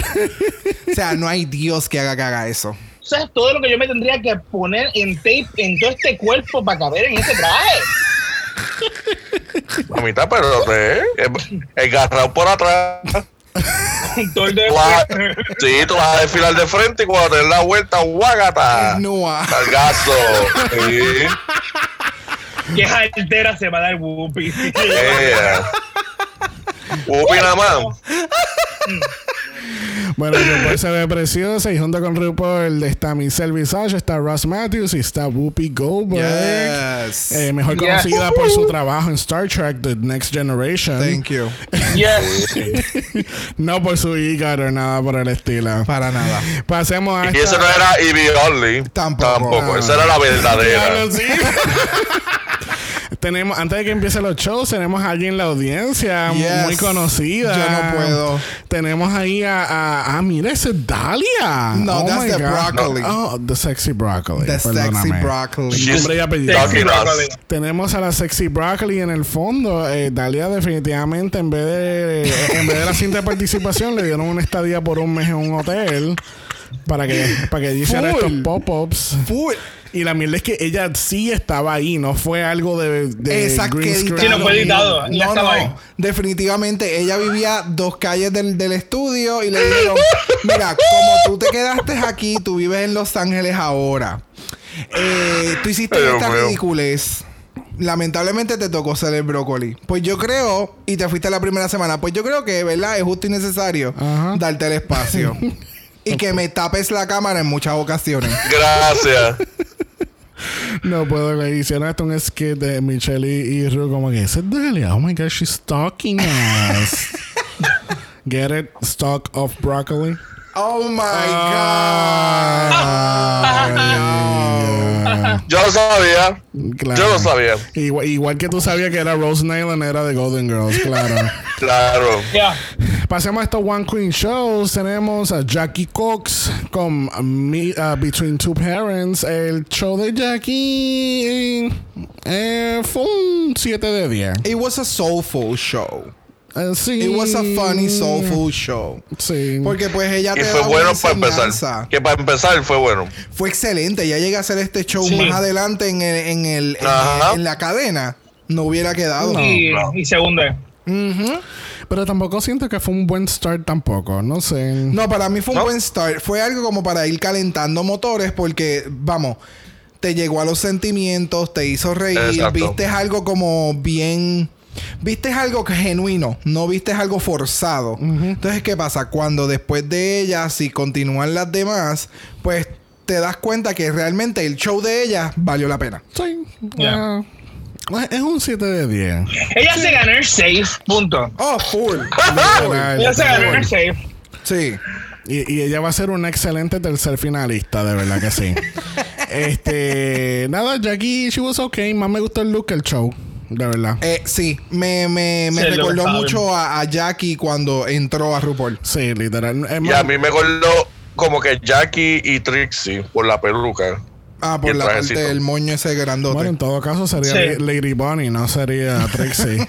o sea, no hay Dios que haga que haga eso. ¿Sabes todo lo que yo me tendría que poner en tape en todo este cuerpo para caber en ese traje? A mitad, pero te, el, el garrao por atrás. <laughs> Tú vas, a- sí, tú vas a desfilar de frente y cuando te des la vuelta, guágata. No. Cargazo. Sí. Qué altera se va a dar Whoopi. Yeah. Upi nada más. <laughs> Bueno, RuPaul se ve preciosa y junto con RuPaul está Michelle Visage, está Ross Matthews y está Whoopi Goldberg. Yes. Eh, mejor Yes. conocida por su trabajo en Star Trek The Next Generation. Thank you. <laughs> Yes. No por su hígado o nada por el estilo. Para nada. Pasemos a Y eso no era Ivy Only. Tampoco. Tampoco. Ah. Esa era la verdadera. <laughs> Tenemos, antes de que empiecen los shows, tenemos a alguien en la audiencia Yes. muy conocida. Yo no puedo. Tenemos ahí a, a, ah, mira, ese es Dalia. No, oh that's my the God. broccoli. Oh, the sexy broccoli. The sexy perdóname. broccoli. She's Nombre y apellido. Broccoli. Tenemos a la sexy broccoli en el fondo. Eh, Dalia definitivamente en vez de en vez de la cinta de participación le dieron una estadía por un mes en un hotel para que para que hiciera estos pop-ups. Full. Y la mierda es que ella sí estaba ahí, no fue algo de, de. Sí, no fue editado. No, estaba ahí. no. Definitivamente ella vivía dos calles del, del estudio y le dijeron, mira, como tú te quedaste aquí, tú vives en Los Ángeles ahora. Eh, tú hiciste Dios esta mío. ridiculez. Lamentablemente te tocó ser el brócoli. Pues yo creo, y te fuiste la primera semana, pues yo creo que, ¿verdad? Es justo y necesario Ajá. darte el espacio. <laughs> Y que me tapes la cámara en muchas ocasiones. Gracias. No puedo que hicieron hasta un skit de Michelle y, Ru como que ese es Delia. Oh my god, she's stalking us. <laughs> Get it? Stalk of broccoli. Oh my Ah, Yo lo sabía. claro. Yo lo sabía. Igual, igual que tú sabías que era Rose Nylund, era de Golden Girls, claro. <laughs> Claro. Ya. Pasemos a estos One Queen Shows. God. a Jackie Cox con Me- uh, Between Two Parents. El show de Jackie eh, fue un 7 de 10. It was a soulful show. Eh, sí. It was a funny, soulful show. Sí. Porque pues ella Y te fue da bueno una para empezar. Que para empezar fue bueno. Fue excelente. Ya llega a hacer este show Sí. más adelante en, el, en, el, en, la cadena. No hubiera quedado. Y, no. y segundo. Ujú. Pero tampoco siento que fue un buen start tampoco. No sé. No, para mí fue un ¿No? buen start. Fue algo como para ir calentando motores porque, vamos, te llegó a los sentimientos, te hizo reír, Exacto. viste algo como bien... Viste algo que genuino, no viste algo forzado. Entonces, ¿qué pasa? Cuando después de ella, si continúan las demás, pues te das cuenta que realmente el show de ella valió la pena. Sí. Ya. eh, es un 7 de 10. Ella se ganó el safe, punto. Oh, full. <laughs> Ella se ganó el safe. sí. Y, y ella va a ser una excelente tercer finalista, de verdad que sí. <laughs> este, nada, Jackie, she was okay. Más me gustó el look que el show, de verdad. Eh, sí, me, me, me recordó mucho a, a Jackie cuando entró a RuPaul. Sí, literal. Es Y más- a mí me acordó como que Jackie y Trixie por la peluca. Ah, por el la parte del moño ese grandote. bueno, en todo caso sería Sí. Lady Bunny, no sería <laughs> Trixie.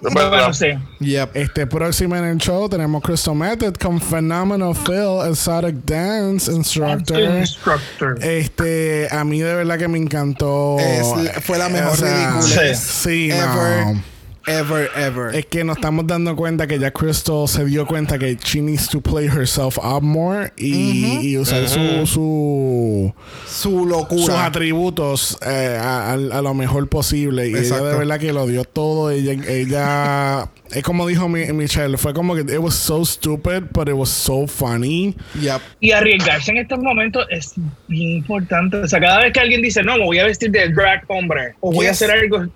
Bueno, sí. Yep. este próximo en el show tenemos Crystal Method con Phenomenal Phil, Exotic Dance Instructor. Instructor. Este, a mí de verdad que me encantó. Es- fue la mejor O sea, ridiculez Sí, ever, no. Ever, ever. Es que nos estamos dando cuenta que ya Crystal se dio cuenta que she needs to play herself up more y, y usar su, su, Su sus locura. atributos eh, a, a- a lo mejor posible. Y ella Exacto. de verdad que lo dio todo. Ella, ella es como dijo mi- Michelle, fue como que it was so stupid, but it was so funny. Yep. Y arriesgarse en estos momentos es bien importante. O sea, cada vez que alguien dice, no, me voy a vestir de drag hombre o voy a Yes. hacer algo.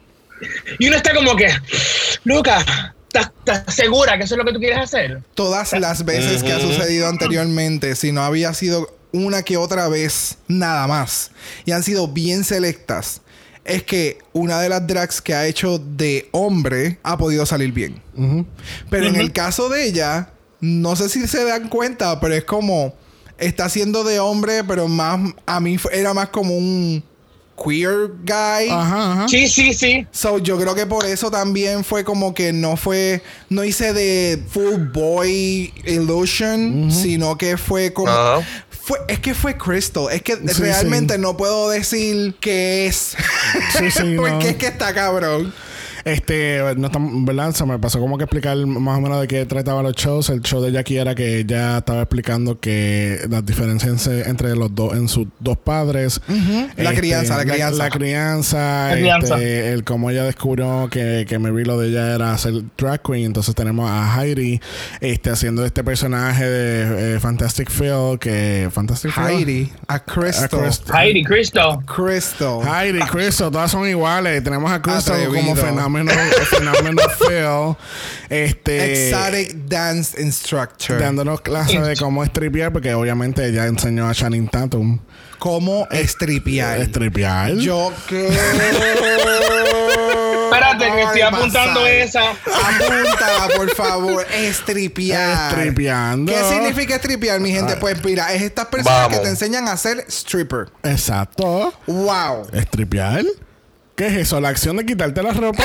Y uno está como que, Lucas, ¿estás, segura que eso es lo que tú quieres hacer? Todas las veces que ha sucedido anteriormente, si no había sido una que otra vez, nada más, y han sido bien selectas, es que una de las drags que ha hecho de hombre ha podido salir bien. Ujú. Pero en el caso de ella, no sé si se dan cuenta, pero es como está siendo de hombre, pero más a mí era más como un queer guy. Ajá, ajá. Sí, sí, sí. So, yo creo que por eso también fue como que no fue, no hice de full boy illusion, sino que fue como, fue, es que fue Crystal, es que Sí, realmente sí. no puedo decir qué es, Sí, sí, <laughs> porque no. es que está cabrón. Este, no estamos, ¿verdad? Se me pasó como que explicar más o menos de qué trataba los shows. El show de Jackie era que ella estaba explicando que las diferencias en- entre los dos, en sus dos padres. La crianza, la crianza. La, crianza, La crianza. este, el cómo ella descubrió que, que Mary lo de ella era ser drag queen. Entonces tenemos a Heidi este, haciendo este personaje de eh, Fantastic Phil, que Fantastic Phil. Heidi, a Crystal. A Crystal. Heidi, Cristo. Crystal. Heidi, Crystal, todas son iguales. Tenemos a Crystal Atrevido. como fenómeno, fenómeno Phil. <laughs> Este. Exotic Dance Instructor. Dándonos clases de cómo estripear, porque obviamente ella enseñó a Channing Tatum ¿Cómo estripear? estripear. Yo que. Espérate, que estoy apuntando pasar. esa. Apúntala, por favor. Estripear. Estripeando. ¿Qué significa estripear, mi gente? Pues mira, es estas personas Vamos. que te enseñan a ser stripper. Exacto. Wow. Estripear. ¿Qué es eso? ¿La acción de quitarte la ropa?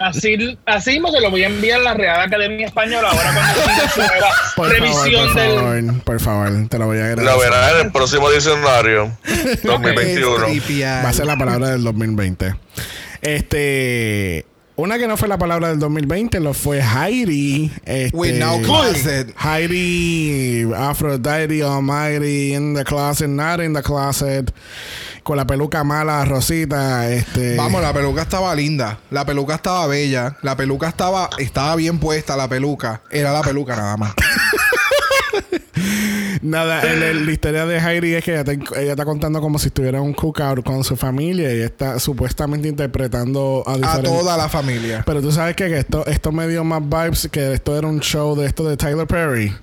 Así, así mismo se lo voy a enviar a la Real Academia Española ahora cuando <laughs> Por revisión favor, por del. favor, por favor, te lo voy a agradecer. Lo verás en el próximo diccionario <laughs> 2021. Estripear. Va a ser la palabra del 2020. Este. Una que no fue la palabra del 2020, lo fue Heidi. Este, With no closet. Heidi, Aphrodite Almighty, in the closet, not in the closet. Con la peluca mala, rosita. Este, Vamos, la peluca estaba linda. La peluca estaba bella. La peluca estaba, estaba bien puesta, la peluca. Era la peluca nada más. <laughs> <laughs> Nada, el- el- la historia de Heidi es que ella, está- ella está contando como si estuviera en un cookout con su familia y está supuestamente interpretando a A toda la familia. Pero tú sabes que, que esto, esto me dio más vibes que esto era un show de esto de Tyler Perry.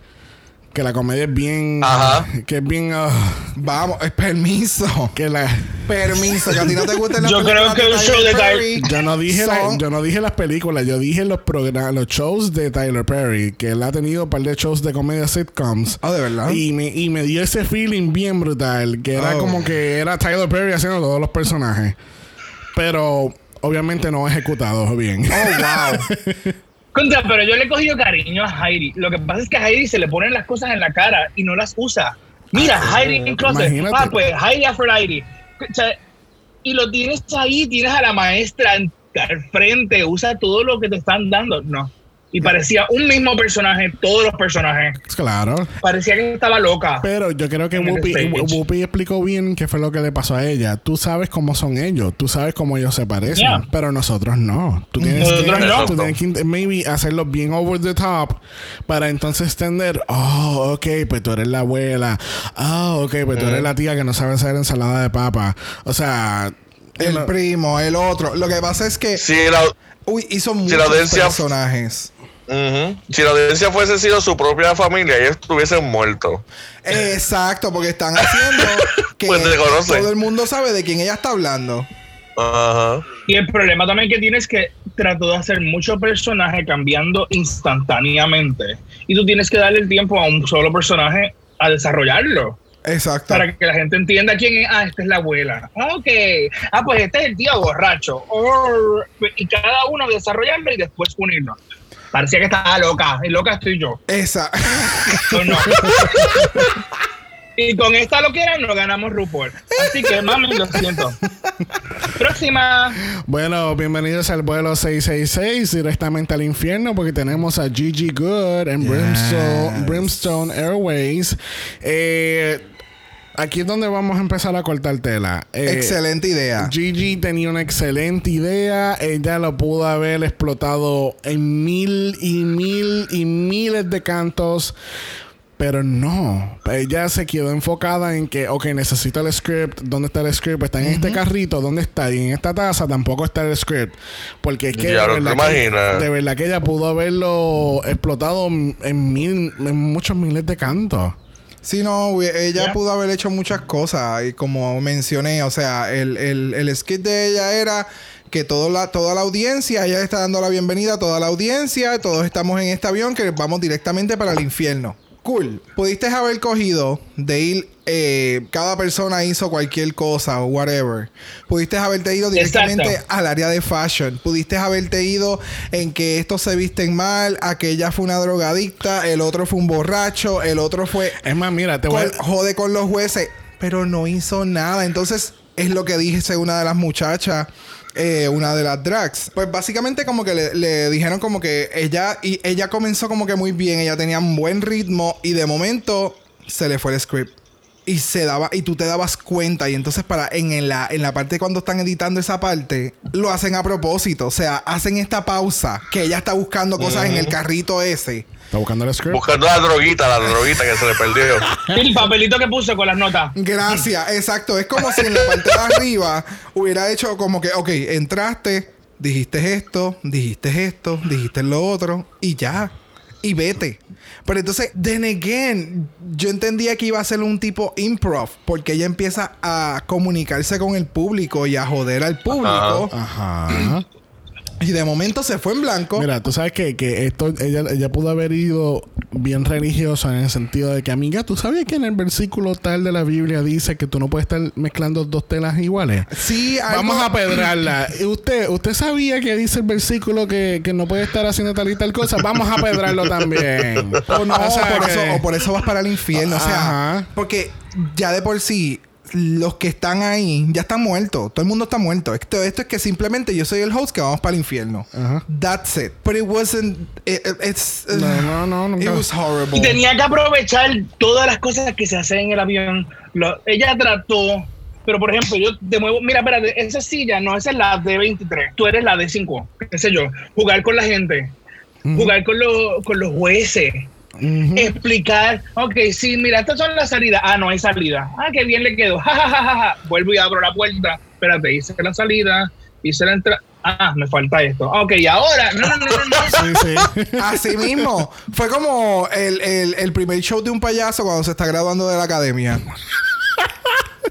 Que la comedia es bien... Ajá. <laughs> Que es bien... ah, Vamos, es permiso. que la... Permiso, que a ti no te gusten <laughs> las Yo creo que el show de Perry Yo no dije la- yo no dije las películas, yo dije los programas, los shows de Tyler Perry, que él ha tenido un par de shows de comedia sitcoms. Ah, ¿de verdad? Y me, y me dio ese feeling bien brutal, que era Oh. como que era Tyler Perry haciendo todos los personajes. Pero obviamente no ejecutado bien. Oh, wow. <laughs> Contra, pero yo le he cogido cariño a Heidi. Lo que pasa es que a Heidi se le ponen las cosas en la cara y no las usa. Mira, Heidi en closet. Ah, pues Heidi Aphrodite. Y lo tienes ahí, tienes a la maestra al frente, usa todo lo que te están dando. No. Y parecía un mismo personaje, todos los personajes. claro. Parecía que estaba loca. Pero yo creo que Whoopi. Whoopi explicó bien qué fue lo que le pasó a ella. Tú sabes cómo son ellos, tú sabes cómo ellos se parecen, Yeah. pero nosotros no. Tú tienes, Nosotros que, no. tú tienes que maybe hacerlo bien over the top para entonces extender. Oh, ok, pues tú eres la abuela. Oh, ok, pues tú eres la tía que no sabe hacer ensalada de papa. O sea, El no- primo, el otro. Lo que pasa es que Si la, uy, hizo la muchos audiencia- personajes. Ujú. si la audiencia fuese sido su propia familia, ellos estuviesen muertos. Exacto, porque están haciendo <laughs> que Pues todo el mundo sabe de quién ella está hablando. Ajá. Y el problema también que tienes que trató de hacer mucho personaje cambiando instantáneamente. Y tú tienes que darle el tiempo a un solo personaje a desarrollarlo. Exacto. Para que la gente entienda quién es. Ah, esta es la abuela. Ah, Ok. Ah, pues este es el tío borracho. Y cada uno desarrollarlo y después unirlo. Parecía que estaba loca. Y loca estoy yo. Esa. Yo no. y con esta loquera nos ganamos RuPaul. Así que, mami, lo siento. Próxima. Bueno, bienvenidos al vuelo 666 directamente al infierno porque tenemos a Gigi Good en Brimstone, Brimstone Airways. Eh, aquí es donde vamos a empezar a cortar tela. Eh, Excelente idea. Gigi tenía una excelente idea. Ella lo pudo haber explotado en mil y mil y miles de cantos. Pero no, ella se quedó enfocada en que, ok, necesito el script. ¿Dónde está el script? Está en este carrito, ¿dónde está? Y en esta taza tampoco está el script. Porque es que, Ya de, verdad te que imaginas. de verdad que ella pudo haberlo explotado en, mil, en muchos miles de cantos. Sí, no, ella pudo haber hecho muchas cosas. Y como mencioné, o sea, el, el, el skit de ella era que todo la, toda la audiencia, ella está dando la bienvenida a toda la audiencia, todos estamos en este avión que vamos directamente para el infierno. Cool. Pudiste haber cogido de ir, eh, cada persona hizo cualquier cosa o whatever. Pudiste haberte ido directamente Exacto. al área de fashion. Pudiste haberte ido en que estos se visten mal, aquella fue una drogadicta, el otro fue un borracho, el otro fue Es más, mira, te voy a... jode con los jueces, pero no hizo nada. Entonces, es lo que dije una de las muchachas, eh, una de las drags. Pues básicamente como que le, le dijeron como que ella, y ella comenzó como que muy bien, ella tenía un buen ritmo y de momento se le fue el script. Y se daba, y tú te dabas cuenta. Y entonces para en, en la, en la parte cuando están editando esa parte, lo hacen a propósito. O sea, hacen esta pausa que ella está buscando cosas en el carrito ese. Está buscando el script. Buscando la droguita, la droguita que se le perdió. <laughs> El papelito que puse con las notas. Gracias, exacto. Es como si en la parte de arriba hubiera hecho como que, ok, entraste, dijiste esto, dijiste esto, dijiste lo otro y ya. Y vete. Pero entonces, then again, yo entendía que iba a ser un tipo improv, porque ella empieza a comunicarse con el público y a joder al público. Ajá. Y de momento se fue en blanco. Mira, tú sabes que, que esto, ella, ella pudo haber ido bien religiosa en el sentido de que, amiga, ¿tú sabías que en el versículo tal de la Biblia dice que tú no puedes estar mezclando dos telas iguales? Sí, algo- Vamos a pedrarla. ¿Y usted, usted sabía que dice el versículo que, que no puede estar haciendo tal y tal cosa? Vamos a pedrarlo también. O no, O sea por que- eso, o por eso vas para el infierno. O sea, Ajá. porque ya de por sí, los que están ahí ya están muertos. Todo el mundo está muerto. Esto, esto es que simplemente yo soy el host que vamos para el infierno. Ajá. That's it. But it wasn't. it- it- it's, uh, No, no, no, nunca. It was horrible. Y tenía que aprovechar todas las cosas que se hacen en el avión. Lo- ella trató, pero por ejemplo, yo te muevo, mira, espérate, esa silla, no, esa es la de 23, tú eres la de 5, qué sé yo, jugar con la gente, jugar con, los con los jueces, Explicar, ok, sí, mira, estas son las salidas, ah, no hay salida, ah, qué bien le quedó, <laughs> ja, ja, ja, ja, ja. vuelvo y abro la puerta, espérate, hice la salida, hice la entrada, ah, me falta esto, ok, y ahora, no, no, no, no, no. Sí, sí. <laughs> Así mismo. Fue como el, el- el primer show de un payaso cuando se está graduando de la academia.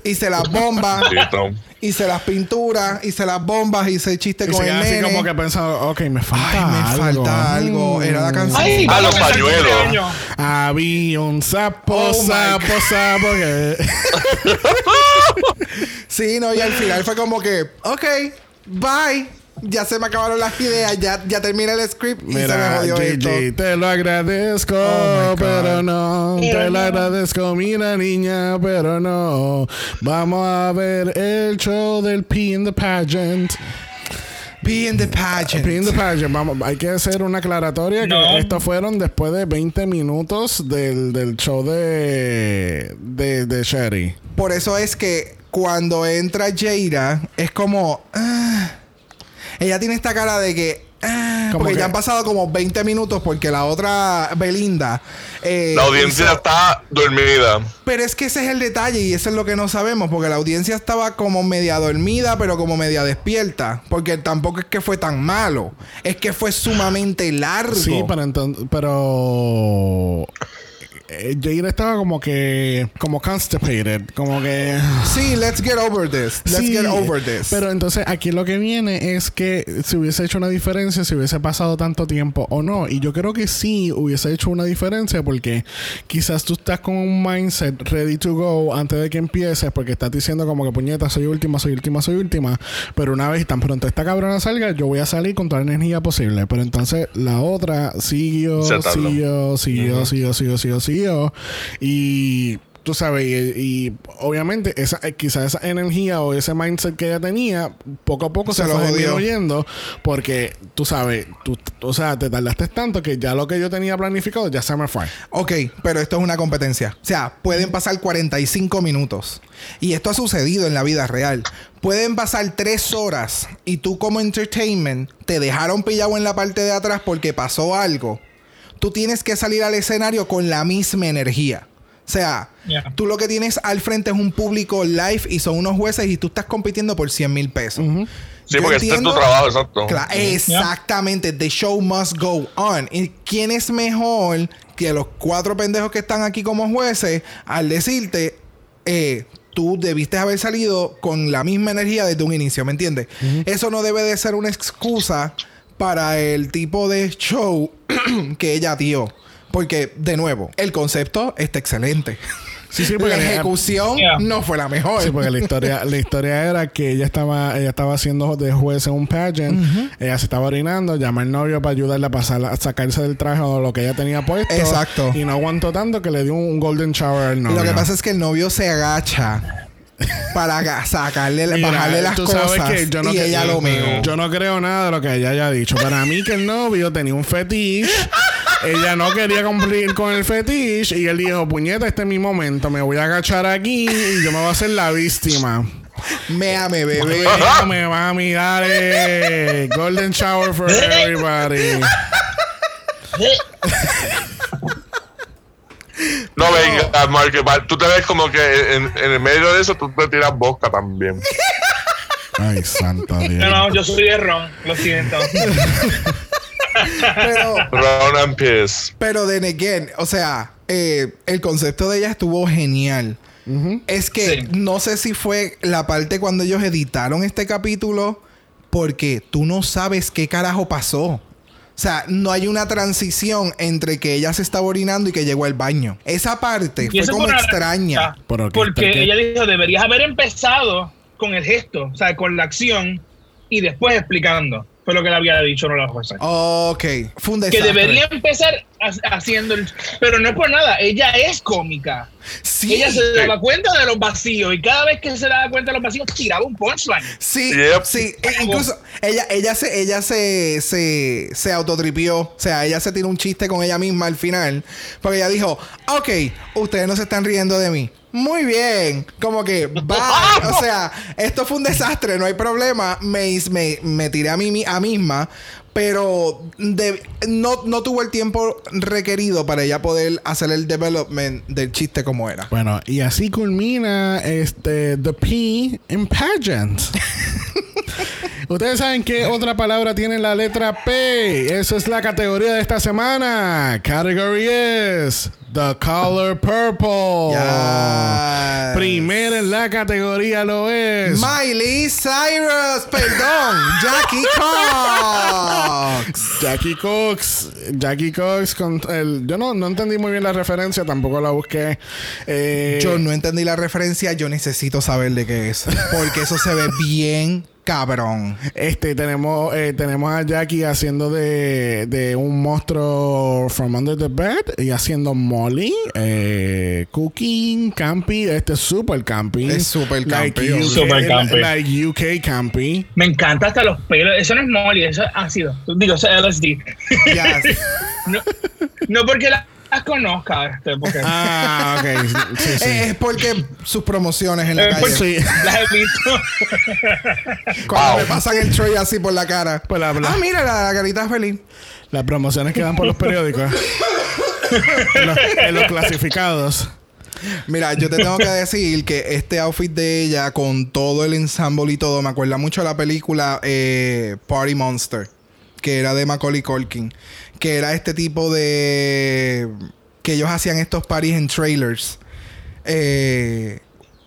Hice las bombas, hice las pinturas, hice las bombas, hice el chiste Y con se el así nene. como que pensando, ok, me falta Ay, me algo. falta algo. Mm. Era la canción. Ay, Ah, los a pañuelos. Había un sapo, Oh, sapo, sapo que... <laughs> Sí, no, y al final fue como que, ok, bye. Ya se me acabaron las ideas, ya, ya terminé el script y se me Mira, esto. Te lo agradezco, Oh, pero no. Te lo agradezco, mira, niña, pero no. Vamos a ver el show del P in the Pageant. Be in the pageant. P in the Pageant, vamos, hay que hacer una aclaratoria No. que estos fueron después de 20 minutos del, del show de, de, de Sherry. Por eso es que cuando entra Jaira, es como. ah. Ella tiene esta cara de que. ah, porque que- ya han pasado como 20 minutos porque la otra Belinda. eh, La audiencia hizo- está dormida. Pero es que ese es el detalle y eso es lo que no sabemos, porque la audiencia estaba como media dormida, pero como media despierta. Porque tampoco es que fue tan malo, es que fue sumamente largo. Sí, pero entonces, pero eh, Jaira estaba como que como constipated, como que Sí, let's get over this. Let's Sí, get over this. Pero entonces aquí lo que viene es que si hubiese hecho una diferencia, si hubiese pasado tanto tiempo o no. Y yo creo que sí hubiese hecho una diferencia porque quizás tú estás con un mindset ready to go antes de que empieces porque estás diciendo como que puñeta, soy última, soy última, soy última. Pero una vez tan pronto esta cabrona salga, yo voy a salir con toda la energía posible. Pero entonces la otra siguió, tardó. siguió, siguió, siguió, siguió, siguió, Y tú sabes, y, y obviamente esa, eh, quizás esa energía o ese mindset que ella tenía, poco a poco se, Se lo jodió. porque tú sabes, tú, o sea, te tardaste tanto que ya lo que yo tenía planificado ya se me fue. Ok, pero esto es una competencia. O sea, pueden pasar 45 minutos. Y esto ha sucedido en la vida real. Pueden pasar 3 horas y tú como entertainment te dejaron pillado en la parte de atrás porque pasó algo. Tú tienes que salir al escenario con la misma energía. O sea, Yeah. tú lo que tienes al frente es un público live y son unos jueces y tú estás compitiendo por 100 mil pesos. Sí, Yo porque este es tu entiendo- trabajo, exacto. Cla- exactamente. The show must go on. ¿Y quién es mejor que los cuatro pendejos que están aquí como jueces al decirte, eh, tú debiste haber salido con la misma energía desde un inicio, ¿me entiendes? Eso no debe de ser una excusa para el tipo de show <clears throat> que ella dio. Porque, de nuevo, el concepto está excelente. Sí, sí, porque la ejecución Yeah. no fue la mejor. Sí, porque la historia, la historia era que ella estaba, ella estaba haciendo de juez en un pageant, ella se estaba orinando, llama al novio para ayudarle a pasar, a sacarse del traje o lo que ella tenía puesto. Exacto. Y no aguantó tanto que le dio un golden shower al novio. Lo que pasa es que el novio se agacha para sacarle, Mira, bajarle las tú cosas sabes que yo no y ella lo meó. Yo no creo nada de lo que ella haya dicho. Para mí que el novio tenía un fetiche. ella no quería cumplir con el fetiche. Y él dijo, puñeta, este es mi momento. Me voy a agachar aquí y yo me voy a hacer la víctima. Méame, bebé. Déjame, mami, dale. Golden shower for everybody. <laughs> No venga, Mark, tú te ves como que en, en el medio de eso tú te tiras bosca también. <laughs> Ay, santo Dios. No, no, yo soy de ron, lo siento. <laughs> Pero, Round and piss. pero then again, o sea, eh, el concepto de ella estuvo genial. Es que Sí. no sé si fue la parte cuando ellos editaron este capítulo, porque tú no sabes qué carajo pasó. O sea, no hay una transición entre que ella se estaba orinando y que llegó al baño. Esa parte fue como extraña. Porque ¿Por qué? ella dijo, deberías haber empezado con el gesto, o sea, con la acción y después explicando. Fue lo que le había dicho, no la jueza. Ok, fue un que debería empezar ha- haciendo el... Pero no es por nada, ella es cómica. Sí. Ella se daba cuenta de los vacíos y cada vez que se daba cuenta de los vacíos tiraba un punchline. Sí, Yep. sí. E- incluso ella, ella se, ella se, se, se autotripió. O sea, ella se tiró un chiste con ella misma al final. Porque ella dijo, ok, ustedes no se están riendo de mí. Muy bien. Como que, <laughs> bye. o sea, esto fue un desastre, no hay problema. Me, me, me tiré a mí mi- a misma. Pero de- no, no tuvo el tiempo requerido para ella poder hacer el development del chiste como era. Bueno, y así culmina este The P in Pageant. <laughs> Ustedes saben qué otra palabra tiene la letra P. Eso es la categoría de esta semana. Category es The Color Purple. Primero en la categoría lo es. Miley Cyrus, perdón, <laughs> Jackie Cox. Jackie Cox. Jackie Cox con el. Yo no, no entendí muy bien la referencia, tampoco la busqué. Eh, Yo no entendí la referencia, yo necesito saber de qué es, porque eso se ve bien cabrón. Este, tenemos, eh, tenemos a Jackie haciendo de, de un monstruo from under the bed y haciendo Molly, eh, cooking, campy, este es super campy. Es super Like campy, UK, Super campy. Like UK campy. Me encanta hasta los pelos. Eso no es Molly, eso es ácido. Digo, eso es LSD. Yes. <laughs> No, no porque la- las conozca, este, porque Ah, ok. Sí, sí. <laughs> Es porque sus promociones en la Eh, calle. pues, Sí. las he visto. <laughs> Cuando Wow. me pasan el tray así por la cara. Pues la- la- ah, mira, la, la carita feliz. Las promociones que dan por los periódicos. en, los, en los clasificados. Mira, yo te tengo que decir que este outfit de ella, con todo el ensemble y todo, me acuerda mucho a la película eh, Party Monster, que era de Macaulay Culkin, que era este tipo de... que ellos hacían estos parties en trailers. Eh,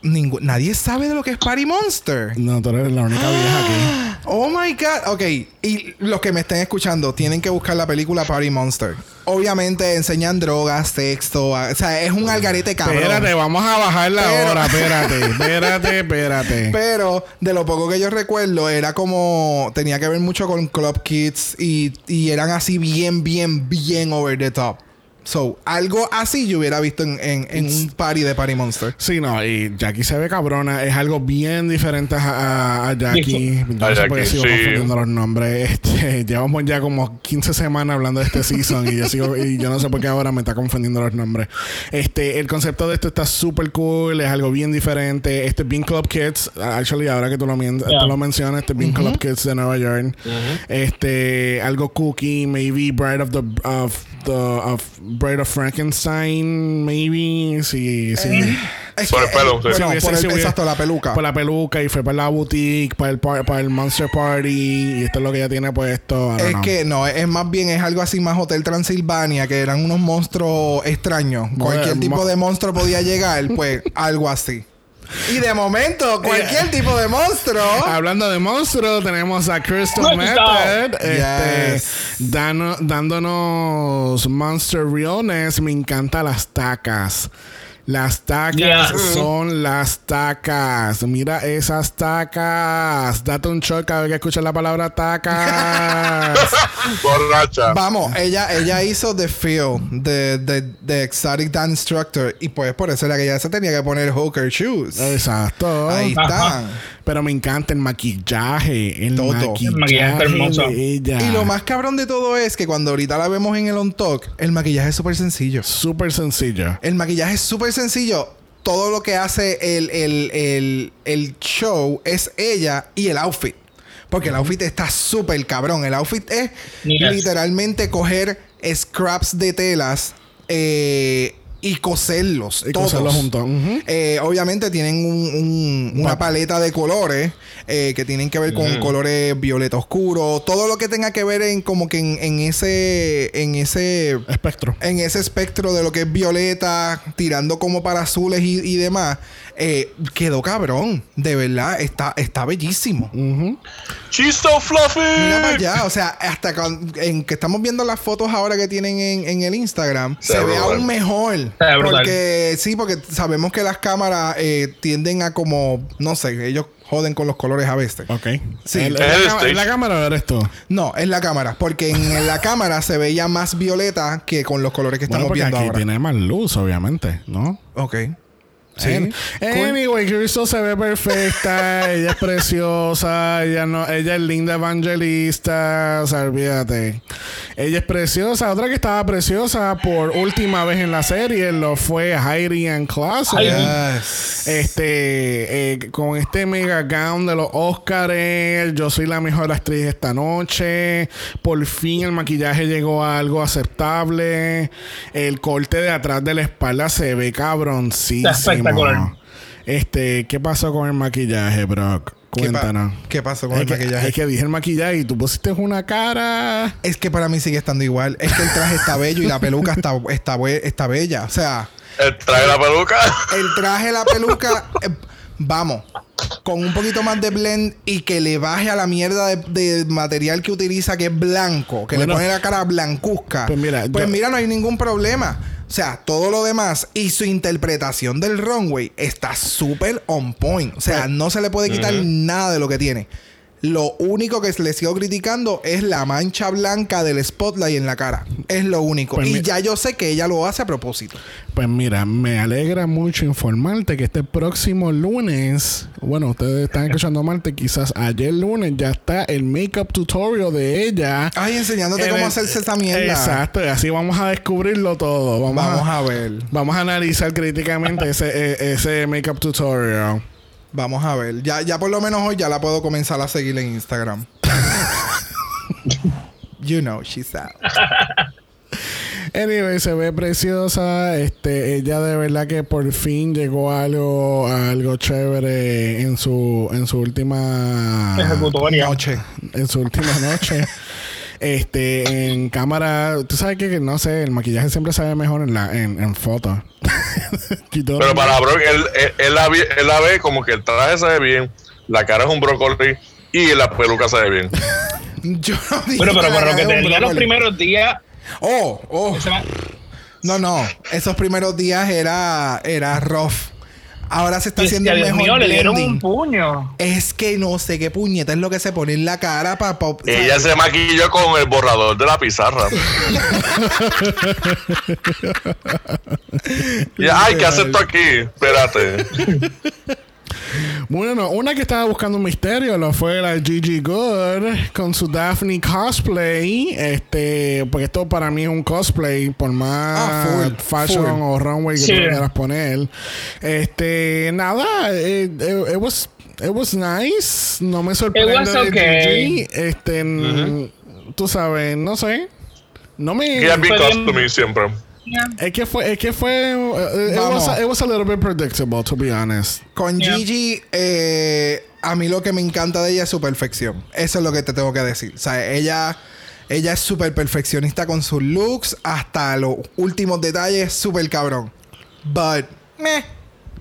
ningú- nadie sabe de lo que es Party Monster. No, tú eres la única vieja aquí. <gasps> Oh my god. Ok. Y los que me estén escuchando tienen que buscar la película Party Monster. Obviamente enseñan drogas, sexo. o sea, es un algarete cabrón. Espérate, vamos a bajarla Pero- ahora. <laughs> Espérate, espérate, espérate. Pero de lo poco que yo recuerdo, era como. Tenía que ver mucho con Club Kids y, y eran así bien, bien, bien over the top. So, algo así yo hubiera visto en, en- en un party de Party Monster. Sí, no, y Jackie se ve cabrona. Es algo bien diferente a, a- a Jackie. Yo no sé por qué Jackie, sigo sí. confundiendo los nombres. <laughs> Este, llevamos ya como 15 semanas hablando de este season y yo sigo, y yo no sé por qué ahora me está confundiendo los nombres. Este, el concepto de esto está súper cool, es algo bien diferente. Este es bien Club Kids. Actually, ahora que tú lo, men- Yeah. tú lo mencionas, este es bien Club Kids de Nueva York. Este, algo cookie, maybe Bride of the of the of Bride of Frankenstein, maybe. Sí, sí. Es Por el pelo, sí. bueno, hubiese- por el, si hubiese- exacto, la peluca. Por la peluca y fue para la boutique, para el, par- para el Monster Party. Y esto es lo que ella tiene puesto. Es know. que no, es más bien es algo así más Hotel Transilvania, que eran unos monstruos extraños. Cualquier Bueno, tipo de monstruo podía llegar, pues <laughs> algo así. Y de momento, <laughs> cualquier tipo de monstruo. Hablando de monstruos, tenemos a Crystal. Method este, Yes. dano- dándonos Monster Realness. Me encantan las tacas. Las tacas Yeah. son las tacas. Mira esas tacas. Date un shock cada vez que escuchas la palabra tacas. <laughs> Borracha. Vamos, ella, ella hizo The Feel, de de de Exotic Dance Instructor. Y pues por eso era que ella se tenía que poner hooker shoes. Exacto. Ahí están. Pero me encanta el maquillaje. El Todo. maquillaje, El maquillaje está hermoso. de ella. Y lo más cabrón de todo es que cuando ahorita la vemos en el On Talk, el maquillaje es súper sencillo. Súper sencillo. El maquillaje es súper sencillo. Todo lo que hace el, el, el, el show es ella y el outfit. Porque el outfit está súper cabrón. El outfit es Yes. literalmente coger scraps de telas eh, y coserlos. Y todos. coserlos juntos. Eh, obviamente tienen un- un- una paleta de colores eh, que tienen que ver con colores violeta oscuro. Todo lo que tenga que ver en como que en, en ese en ese Espectro. en ese espectro de lo que es violeta, tirando como para azules y, y demás, eh, quedó cabrón. De verdad, está, está bellísimo. Ujú. She's so fluffy. Mira para allá, o sea, hasta con- en que estamos viendo las fotos ahora que tienen en, en el Instagram, Se se ve aún mejor. Se. Porque sí, porque sabemos que las cámaras eh, tienden a como, no sé, ellos joden con los colores a veces. Ok. Sí. ¿El- Es ¿En la, cámara o eres tú? No, es la cámara, porque en <laughs> la cámara se veía más violeta que con los colores que Bueno, estamos porque viendo aquí ahora. tiene más luz, obviamente, ¿no? Ok. Sí. Anyway, Crystal se ve perfecta, <laughs> ella es preciosa, ella no, ella es linda evangelista, o sea, olvídate. Ella es preciosa. Otra que estaba preciosa por última vez en la serie lo fue Heidi and. Yes. Este, eh, con este mega gown de los Oscars, yo soy la mejor actriz esta noche. Por fin el maquillaje llegó a algo aceptable. El corte de atrás de la espalda se ve cabroncísimo. Este, ¿qué pasó con el maquillaje, Brock? ¿Qué, pa- Cuéntanos. ¿Qué pasó con Es el que, maquillaje? es que dije el maquillaje y tú pusiste una cara. Es que para mí sigue estando igual. Es que el traje está bello y la peluca está, está, bue- está bella. O sea, Él trae la peluca. el traje, la peluca, eh, vamos, con un poquito más de blend y que le baje a la mierda de, de material que utiliza, que es blanco, que Bueno. le pone la cara blancuzca. Pues mira, Pues yo- mira, no hay ningún problema. O sea, todo lo demás y su interpretación del runway está súper on point. O sea, Pues no se le puede quitar nada de lo que tiene. Lo único que le sigo criticando es la mancha blanca del spotlight en la cara. Es lo único. Pues y mi- ya yo sé que ella lo hace a propósito. Pues mira, me alegra mucho informarte que este próximo lunes, bueno, ustedes están escuchando Marte, quizás ayer lunes ya está el makeup tutorial de ella. Ay, enseñándote En cómo hacerse esa mierda. Exacto, y así vamos a descubrirlo todo. Vamos, Vamos a, a ver. vamos a analizar críticamente ese, e- ese makeup tutorial. Vamos a ver. Ya, ya por lo menos hoy ya la puedo comenzar a seguir en Instagram. <laughs> you know, she's out. <laughs> Anyway, se ve preciosa. Este, ella de verdad que por fin llegó a algo, a algo chévere en su, en su última Ejecutoria. Noche. en su última noche. <laughs> Este, en cámara, tú sabes que, que no sé, el maquillaje siempre sabe mejor en la, en, en foto. <laughs> Quitó- Pero para Brock, él, él, él la, él la ve como que el traje se ve bien, la cara es un brócoli y la peluca se ve bien. <laughs> Yo no dije Bueno, pero la lo que tenía los primeros días, Oh, oh. se No, no. Esos primeros días era, era rough. Ahora se está haciendo el mejor mío, le dieron un puño. Es que no sé qué puñeta es lo que se pone en la cara para... Ella se maquilló con el borrador de la pizarra. <laughs> y, ay, ¿qué haces tú aquí? Espérate. <laughs> Bueno, no, una que estaba buscando un misterio lo fue la Gigi Good con su Daphne cosplay. Este, porque esto para mí es un cosplay, por más Ah, full, fashion full. o runway que Sí. tú quieras poner. Este, nada, it, it- it was, it was nice. No me sorprende was de okay. Gigi. Este, tú sabes, no sé. No me. Ella es bien Fue Es que fue, es que fue, uh, it, was, it was a little bit predictable, to be honest. Con Yeah. Gigi, eh, a mí lo que me encanta de ella es su perfección. Eso es lo que te tengo que decir. O sea, ella, ella es súper perfeccionista con sus looks, hasta los últimos detalles, súper cabrón. But, meh,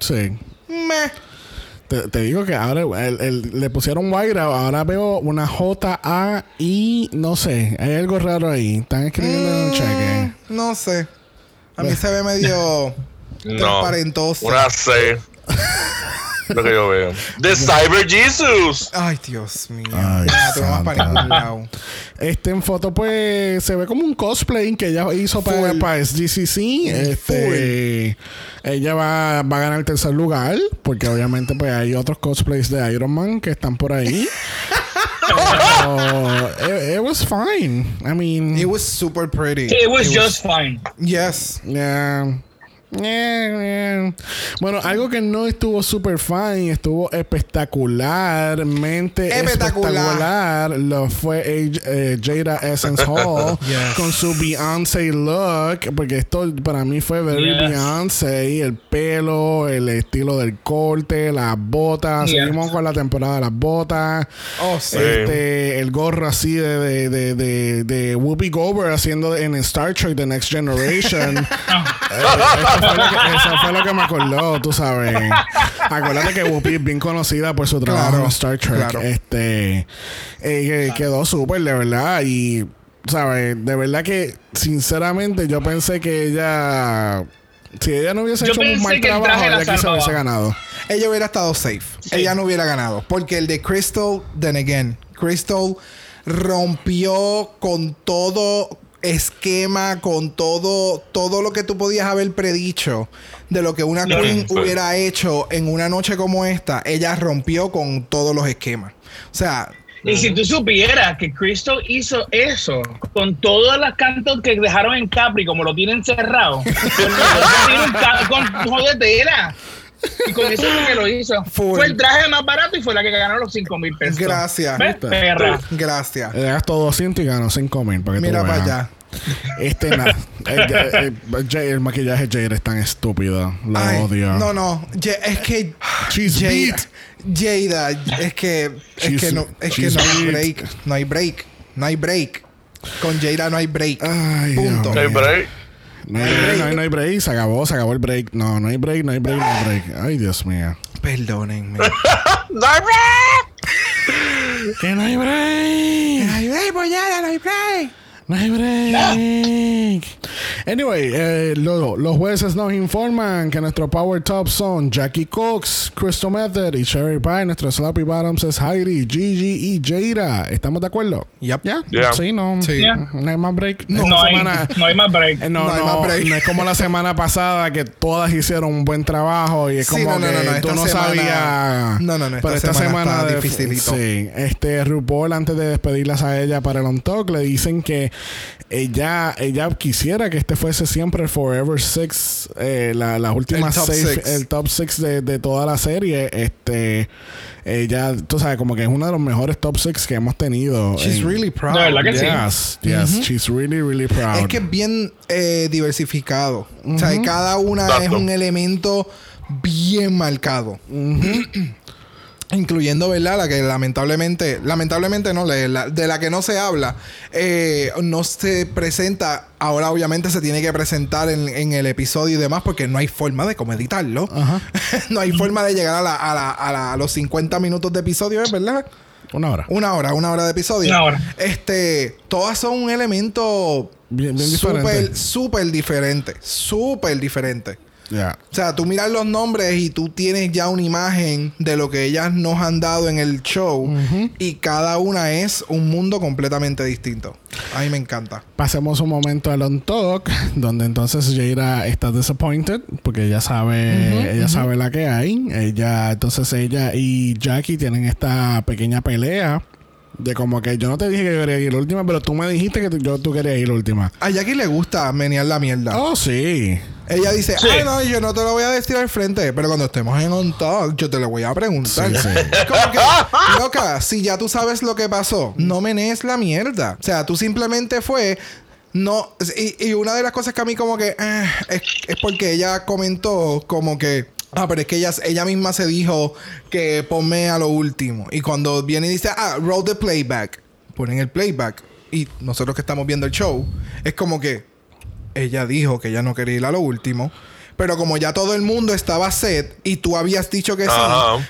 Sí. meh. Te, te digo que ahora el- el- le pusieron White ahora veo una J A I no sé, hay algo raro ahí. Están escribiendo en un cheque. Mm, No sé. A mí se ve medio <laughs> No. transparentoso. Una C. lo que yo veo. The <laughs> Cyber Jesus. Ay, Dios mío. Ay, para. Este en foto pues se ve como un cosplay que ella hizo para, para SGCC. Este ella va, va a ganar el tercer lugar porque obviamente pues hay otros cosplays de Iron Man que están por ahí. <laughs> Pero, it, it was fine. I mean, It was super pretty. It was just fine. Yes. Yeah. Yeah, yeah. Bueno, algo que no estuvo super fine, estuvo espectacularmente Espectacular. espectacular, lo fue eh, Jada Essence Hall <laughs> Yes. con su Beyoncé look, porque esto para mí fue very Yes. Beyoncé, el pelo, el estilo del corte, las botas, Yes. seguimos con la temporada de las botas. Oh, sí. Este, el gorro así de, de, de, de, de Whoopi Goldberg haciendo en Star Trek The Next Generation. <laughs> Eh, fue lo que, eso fue lo que me acordó, tú sabes. Acuérdate que Whoopi es bien conocida por su trabajo Claro, en Star Trek. claro. Este eh, que quedó súper, de verdad. Y, ¿sabes? De verdad que, sinceramente, yo pensé que ella. Si ella no hubiese Yo hecho un mal trabajo, ella aquí se hubiese ganado. ella hubiera estado safe. Ella no hubiera ganado. Porque el de Crystal, then again, Crystal rompió con todo esquema, con todo, todo lo que tú podías haber predicho de lo que una No, queen hubiera hecho en una noche como esta, ella rompió con todos los esquemas. O sea, Y si tú supieras que Crystal hizo eso con todas las cantos que dejaron en Capri, como lo tienen cerrado, <laughs> con, con jodetera. Y con eso fue que lo hizo. <laughs> Full. Fue el traje más barato y fue la que ganó los 5 mil pesos. Gracias. Perra. gracias. Le gastó 200 y ganó 5 mil. para que tú Mira para veas. allá. Este, nada. el, el- el- Jay- el maquillaje de Jade es tan estúpido. Lo Ay, odio. No, no. Ye- es que. <sighs> She's Jada, beat. Jada, es que. Es que no, es que no hay break. No hay break. No hay break. Con Jada no hay break. Ay, Punto. Hey, mío. break. No hay, no, hay, no hay break. Se acabó, se acabó el break. No, no hay break, no hay break, no hay break. Ay, Dios mío. Perdónenme. Que no hay break. no hay break, Boyada, no hay break. No hay break. Anyway, eh, lo- los jueces nos informan que nuestros Power Tops son Jackie Cox, Crystal Method y Cherry Pie. Nuestros Sloppy Bottoms es Heidi, Gigi y Jada. ¿Estamos de acuerdo? Yep. ¿Ya? Yeah. Sí, no. Sí. Yeah. No hay más break. No, hay, semana- no hay más break. eh, no, No no, hay más break. no es como la semana pasada que todas hicieron un buen trabajo y es como no, no, que no, no, tú no semana- sabías. No, no, no, esta Pero esta semana semana, está de- dificilito. Sí, este RuPaul antes de despedirlas a ella para el On Talk le dicen que ella ella quisiera que este fuese siempre el Forever Six, eh, la- las últimas El top seis, six. el top six de, de toda la serie. Este, ella, tú sabes, como que es uno de los mejores top six que hemos tenido. She's en- really proud. De verdad que sí. Yes, yes, she's really, really proud. Es que es bien eh, diversificado. O sea, cada una Exacto. es un elemento bien marcado. Incluyendo, ¿verdad? La que lamentablemente, lamentablemente no, de la, de la que no se habla, eh, no se presenta. Ahora, obviamente, se tiene que presentar en, en el episodio y demás, porque no hay forma de cómo editarlo. <laughs> no hay forma de llegar a, la- a la- a la- a los 50 minutos de episodio, ¿es verdad? Una hora. Una hora, una hora de episodio. Una hora. Este, todas son un elemento Bien- bien súper, diferente. súper diferente. Súper diferente. O sea, tú miras los nombres y tú tienes ya una imagen de lo que ellas nos han dado en el show. Y cada una es un mundo completamente distinto. A mí me encanta. Pasemos un momento al on talk, donde entonces Jaira está disappointed porque ella sabe, ella sabe la que hay. Ella, entonces ella y Jackie tienen esta pequeña pelea de como que yo no te dije que yo quería ir la última, pero tú me dijiste que tú- yo tú querías ir última. A Jackie le gusta menear la mierda. Oh, sí. Ella dice, Sí. ay no, yo no te lo voy a decir al frente, pero cuando estemos en On Talk, yo te lo voy a preguntar. Sí, <laughs> como que, loca, si ya tú sabes lo que pasó, no menees la mierda. O sea, tú simplemente fue. No, y, y una de las cosas que a mí como que eh, es, es porque ella comentó como que, ah, pero es que ella, ella misma se dijo que ponme a lo último. Y cuando viene y dice, ah, roll the playback, ponen el playback. Y nosotros que estamos viendo el show, es como que, ella dijo que ella no quería ir a lo último. Pero como ya todo el mundo estaba set y tú habías dicho que sí,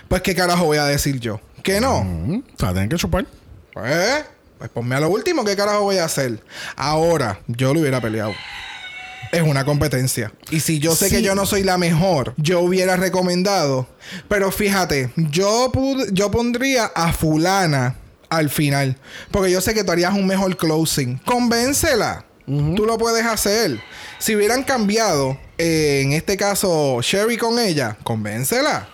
pues qué carajo voy a decir yo. Que no. Mm, O sea, tienen que chupar. Pues, pues ponme a lo último, ¿qué carajo voy a hacer? Ahora, yo lo hubiera peleado. Es una competencia. Y si yo sé Sí. que yo no soy la mejor, yo hubiera recomendado. Pero fíjate, yo, yo pondría a fulana al final. Porque yo sé que tú harías un mejor closing. Convéncela. Tú lo puedes hacer. Si hubieran cambiado, eh, en este caso, Sherry con ella, convéncela.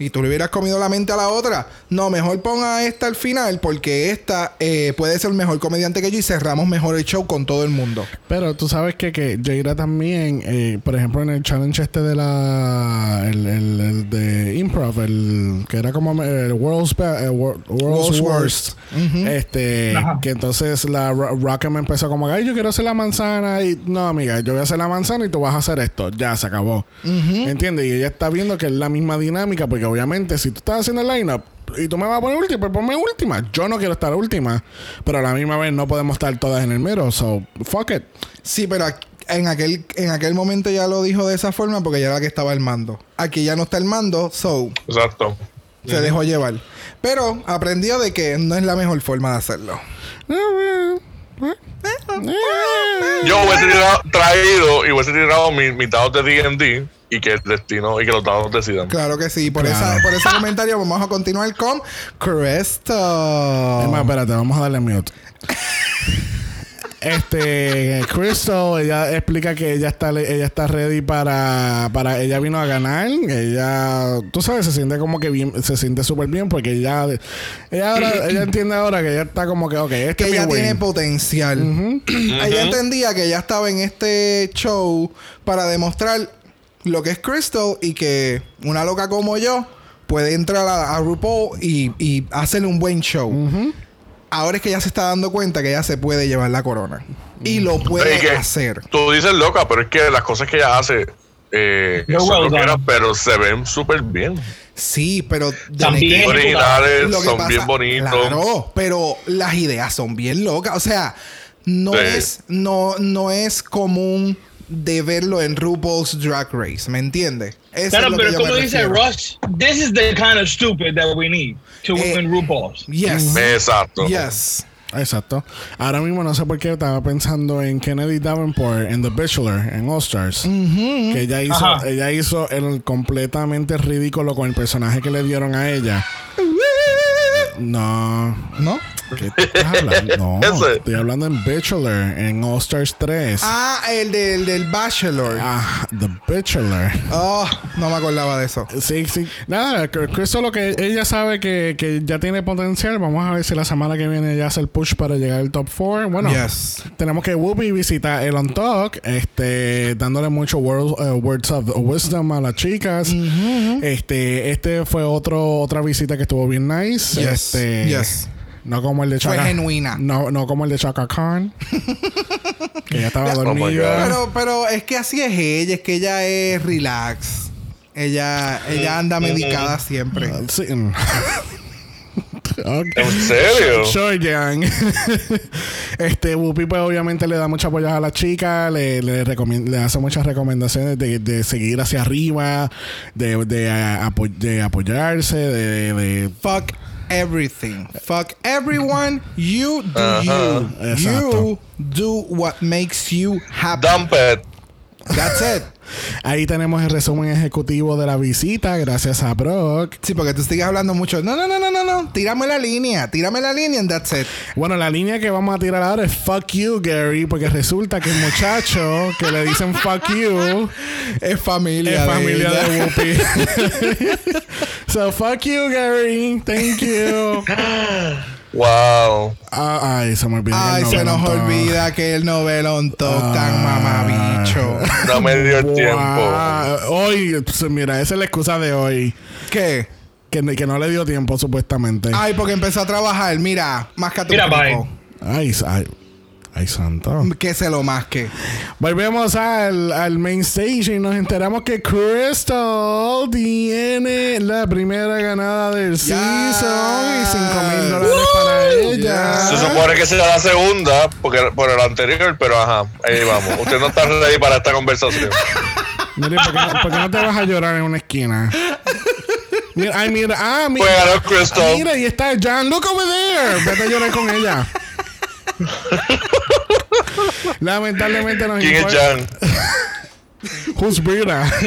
Y tú le hubieras comido la mente a la otra. No, mejor ponga a esta al final porque esta eh, puede ser mejor comediante que yo y cerramos mejor el show con todo el mundo. Pero tú sabes que, que Jaira también, eh, por ejemplo, en el challenge este de la. El, el- el de improv, el que era como el World's, Be- Wor- World's World's Worst. Este, Ajá. que entonces la Ro- Rocket me empezó como, ay, yo quiero hacer la manzana. Y no, amiga, yo voy a hacer la manzana y tú vas a hacer esto. Ya se acabó. ¿Entiendes? Y ella está viendo que es la misma dinámica, porque obviamente, si tú estás haciendo el lineup. Y tú me vas a poner última, pues ponme última. Yo no quiero estar última. Pero a la misma vez no podemos estar todas en el mero. So, fuck it. Sí, pero aquí- en aquel, en aquel momento ya lo dijo de esa forma porque ya era la que estaba al mando. Aquí ya no está el mando, so Exacto. se dejó llevar. Pero aprendió de que no es la mejor forma de hacerlo. Yo hubiese tirado- traído y hubiese tirado mi, mis dados de D&D y que el destino y que los dados decidan. Claro que sí. Por, Claro. esa, por ese comentario vamos a continuar con Crystal. Es más, espérate, vamos a darle mute. <laughs> Este, Crystal, ella explica que ella está, ella está ready para, para, ella vino a ganar. Ella, tú sabes, se siente como que bien, se siente súper bien porque ella, ella ahora, <clears throat> ella entiende ahora que ella está como que, ok, este que es mi ella win. tiene potencial. ella entendía que ella estaba en este show para demostrar lo que es Crystal y que una loca como yo puede entrar a, a RuPaul y, y hacerle un buen show. Ahora es que ella se está dando cuenta que ella se puede llevar la corona. Y lo puede Es que hacer. Tú dices loca, pero es que las cosas que ella hace eh, Yo, son well lo que done. era, pero se ven súper bien. Sí, pero... También. Originales, lo que son pasa- bien bonitos. Claro, pero las ideas son bien locas. O sea, no Sí. es no no es común de verlo en RuPaul's Drag Race, ¿me entiendes? Eso es Claro, pero como dice refiero. Rush, this is the kind of stupid that we need to Eh, win RuPaul's. Yes. Exacto. Yes. Exacto. Ahora mismo no sé por qué estaba pensando en Kennedy Davenport en The Bachelor, en All Stars. Que ella hizo, Ajá. ella hizo el completamente ridículo con el personaje que le dieron a ella. No. ¿No? ¿Qué estás hablando? <laughs> No. Ese. Estoy hablando en Bachelor, en All Stars 3. Ah, el del, del Bachelor. Ah, The Bachelor. Oh, no me acordaba de eso. Sí, sí. Nada, eso lo que ella sabe que, que ya tiene potencial. Vamos a ver si la semana que viene ya hace el push para llegar al top 4. Bueno, Yes. tenemos que Whoopi visita el On Talk, este, dándole mucho word- eh, words of wisdom a las chicas. Este, este fue otro otra visita que estuvo bien nice. Yes, Este, yes. No como el de Fue Chaka. genuina. No, no como el de Chaka Khan. que ella estaba <laughs> Oh dormida. Pero, pero es que así es ella, es que ella es relax. Ella, ella anda medicada siempre. Sí. mm. <laughs> Ok. ¿En serio? Sure, Yang. <laughs> este, Whoopi, pues obviamente le da mucha apoyo a la chica, le, le, hace muchas recomendaciones de, de seguir hacia arriba, de, de, a- apo- de apoyarse, de, de- Fuck everything. Fuck everyone. You do Ajá. you. Exacto. You do what makes you happy. Dump it. That's it. Ahí tenemos el resumen ejecutivo de la visita, gracias a Brock. Sí, porque tú sigues hablando mucho. No, no, no, no, no, no. Tírame la línea. Tírame la línea and that's it. Bueno, la línea que vamos a tirar ahora es fuck you, Gary, porque resulta que el muchacho que le dicen fuck you Es familia. es familia ella. de Whoopi. <laughs> so fuck you, Gary. Thank you. <laughs> Wow. Ah, ay, se me olvidó. que Ay, el se nos olvida que el novelón top tan mamabicho. <laughs> No me dio el tiempo. Hoy, pues, mira, esa es la excusa de hoy. ¿Qué? Que, que no le dio tiempo, supuestamente. Ay, porque empezó a trabajar. Mira, más que Mira, bye. Ay, ay, ay, santo. Que se lo masque. Volvemos al, al main stage y nos enteramos que Crystal tiene la primera ganada del season y 5 mil dólares para ella. Se supone que será la segunda porque, por el anterior, pero ajá, ahí vamos. Usted no está ready para esta conversación. Mire, ¿por qué, no- por qué no te vas a llorar en una esquina? Mira, ay, mira, ah, mira. Ganó Crystal. Ah, mira, y está Jan. Look over there. Vete a llorar con ella. <laughs> Lamentablemente nos ¿Quién es Jan? <laughs> Who's Brita? <laughs>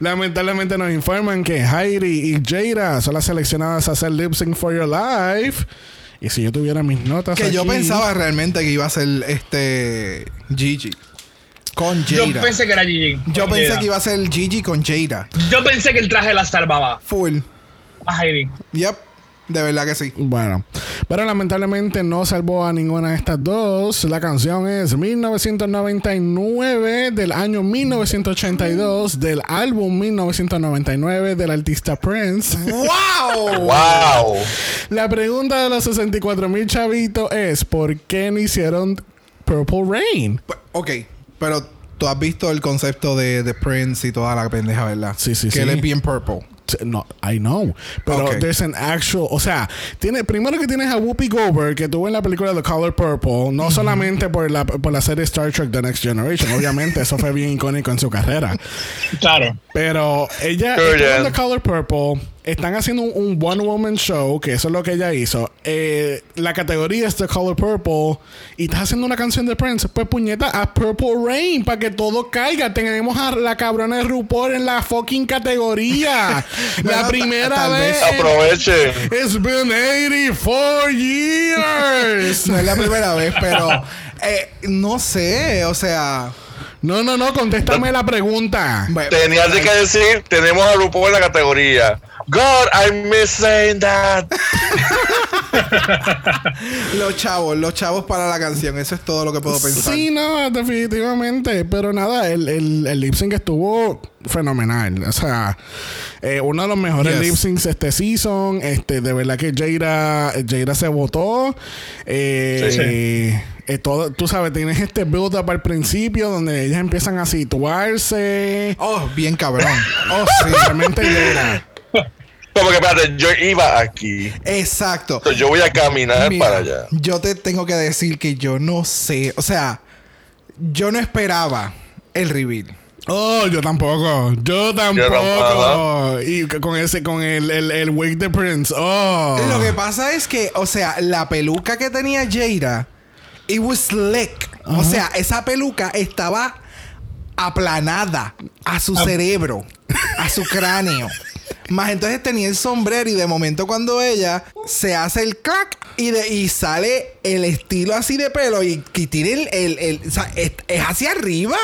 Lamentablemente nos informan que Heidi y Jada son las seleccionadas a hacer lip sync for your life. Y si yo tuviera mis notas Que yo pensaba realmente que iba a ser este Gigi. Con Yo Jada. pensé que era Gigi. Yo pensé Jada. que iba a ser Gigi con Jada. Yo pensé que el traje la salvaba. Full. A Heidi. Yep. De verdad que sí. Bueno, pero lamentablemente no salvó a ninguna de estas dos. La canción es 1999 del año 1982 del álbum 1999 del artista Prince. ¡Wow! ¡Wow! La pregunta de los 64 mil chavitos es ¿por qué no hicieron Purple Rain? ok, pero tú has visto el concepto de, de Prince y toda la pendeja, ¿verdad? Sí, sí, que sí. él es bien purple. No, I know. Pero there's an actual. O sea, tiene, primero que tienes a Whoopi Goldberg, que tuvo en la película The Color Purple, no solamente por la, por la serie Star Trek The Next Generation. Obviamente, eso fue bien icónico en su carrera. Claro. Pero ella ya. en The Color Purple. Están haciendo un, un one woman show, que eso es lo que ella hizo. Eh, la categoría es The Color Purple y estás haciendo una canción de Prince. Pues puñeta, a Purple Rain para que todo caiga. Tenemos a la cabrona de RuPaul en la fucking categoría. <laughs> La primera tal vez. vez. Aprovechen. It's been 84 years. No es la primera vez, pero eh, no sé, o sea. No, no, no, contéstame la pregunta. Tenías de que decir, tenemos a RuPaul en la categoría. God, I miss saying that. <laughs> Los chavos, los chavos para la canción, eso es todo lo que puedo pensar. Sí, no, definitivamente. Pero nada, el, el, el lip sync estuvo fenomenal. O sea, eh, uno de los mejores Yes. lip syncs este season. Este, de verdad que Jaira, Jaira se votó. Eh, Sí, eh, todo, tú sabes, tienes este build up al principio donde ellas empiezan a situarse. Oh, bien cabrón. Oh, <laughs> sí, realmente Jaira. Como que, espérate, yo iba aquí. Exacto. Entonces yo voy a caminar Mira, para allá. Yo te tengo que decir que yo no sé, o sea, yo no esperaba el reveal. Oh, yo tampoco. Yo tampoco. Y con ese, con el, el, el wig de Prince. Oh. Lo que pasa es que, o sea, la peluca que tenía Jaira, it was slick. O sea, esa peluca estaba aplanada a su cerebro, a su cráneo. Más entonces tenía el sombrero y de momento cuando ella se hace el crack y, de, y sale el estilo así de pelo y, y tiene el, el- el- o sea, es, es hacia arriba.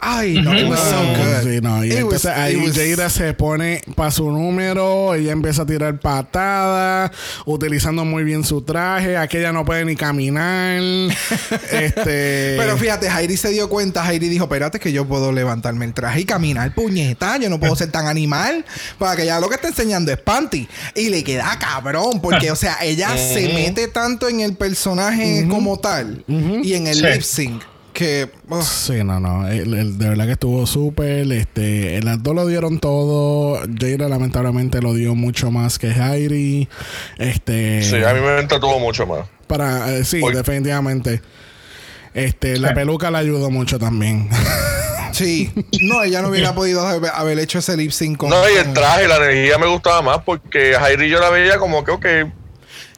Ay, no, it was so No, good. sí, no. Y It entonces was- ahí was- Jaira se pone para su número, ella empieza a tirar patadas, utilizando muy bien su traje, aquella no puede ni caminar. <laughs> este Pero fíjate, Jairi se dio cuenta, Jairi dijo, espérate que yo puedo levantarme el traje y caminar, puñeta, yo no puedo ser tan animal, para que ya lo que está enseñando es panty. Y le queda cabrón, porque, o sea, ella se mete tanto en el personaje como tal y en el Sí. lip sync que... Sí, no, no. El- el- de verdad que estuvo súper. Este, las dos lo dieron todo. Jaira lamentablemente lo dio mucho más que Jairi. Este. Sí, a mí me entretuvo mucho más. Para, eh, sí, Hoy- definitivamente. Este, la peluca le ayudó mucho también. <laughs> sí, no, ella no hubiera podido haber, haber hecho ese lip sync con... No, y el traje, la energía me gustaba más porque Jairi yo la veía como que, ok,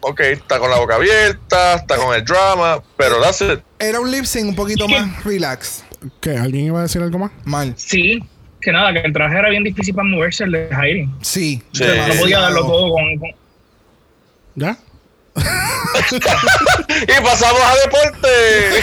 ok, está con la boca abierta, está con el drama, pero that's it. Era un lip sync un poquito más relax. ¿Qué? ¿Alguien iba a decir algo más? Mal. Sí, que nada, que el traje era bien difícil para moverse el de Jairi. Sí. Sí. No podía darlo todo con, con- ¿Ya? <laughs> Y pasamos a deporte. <laughs>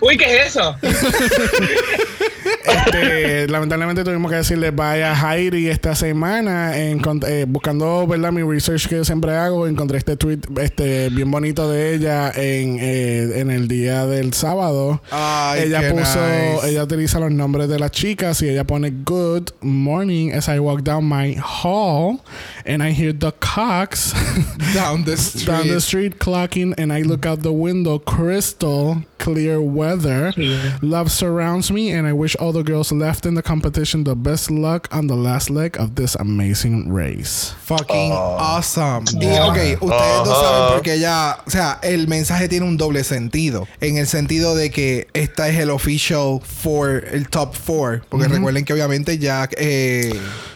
Uy, ¿qué es eso? <laughs> Este, <laughs> lamentablemente tuvimos que decirle bye a Jairi esta semana. Eh, buscando ¿verdad? mi research que yo siempre hago, encontré este tweet este, bien bonito de ella en, eh, en el día del sábado. Ay, ella puso, nice. ella utiliza los nombres de las chicas y ella pone good morning as I walk down my hall and I hear the cocks <laughs> <laughs> Down the street. down the street clocking and I look out the window crystal clear weather Yeah. love surrounds me and I wish all the girls left in the competition the best luck on the last leg of this amazing race Fucking Ah. awesome. Y ok, ustedes no Ajá. saben porque ya, o sea, el mensaje tiene un doble sentido. En el sentido de que esta es el official for el top four. Porque recuerden que obviamente ya eh,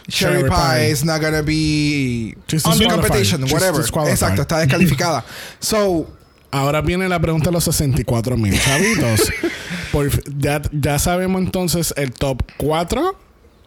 Sherry Pie is not gonna be She's disqualified. competition, She's whatever. Exacto, está descalificada. <laughs> so, ahora viene la pregunta de los 64 mil chavitos <laughs> Por ya, ya sabemos entonces el top 4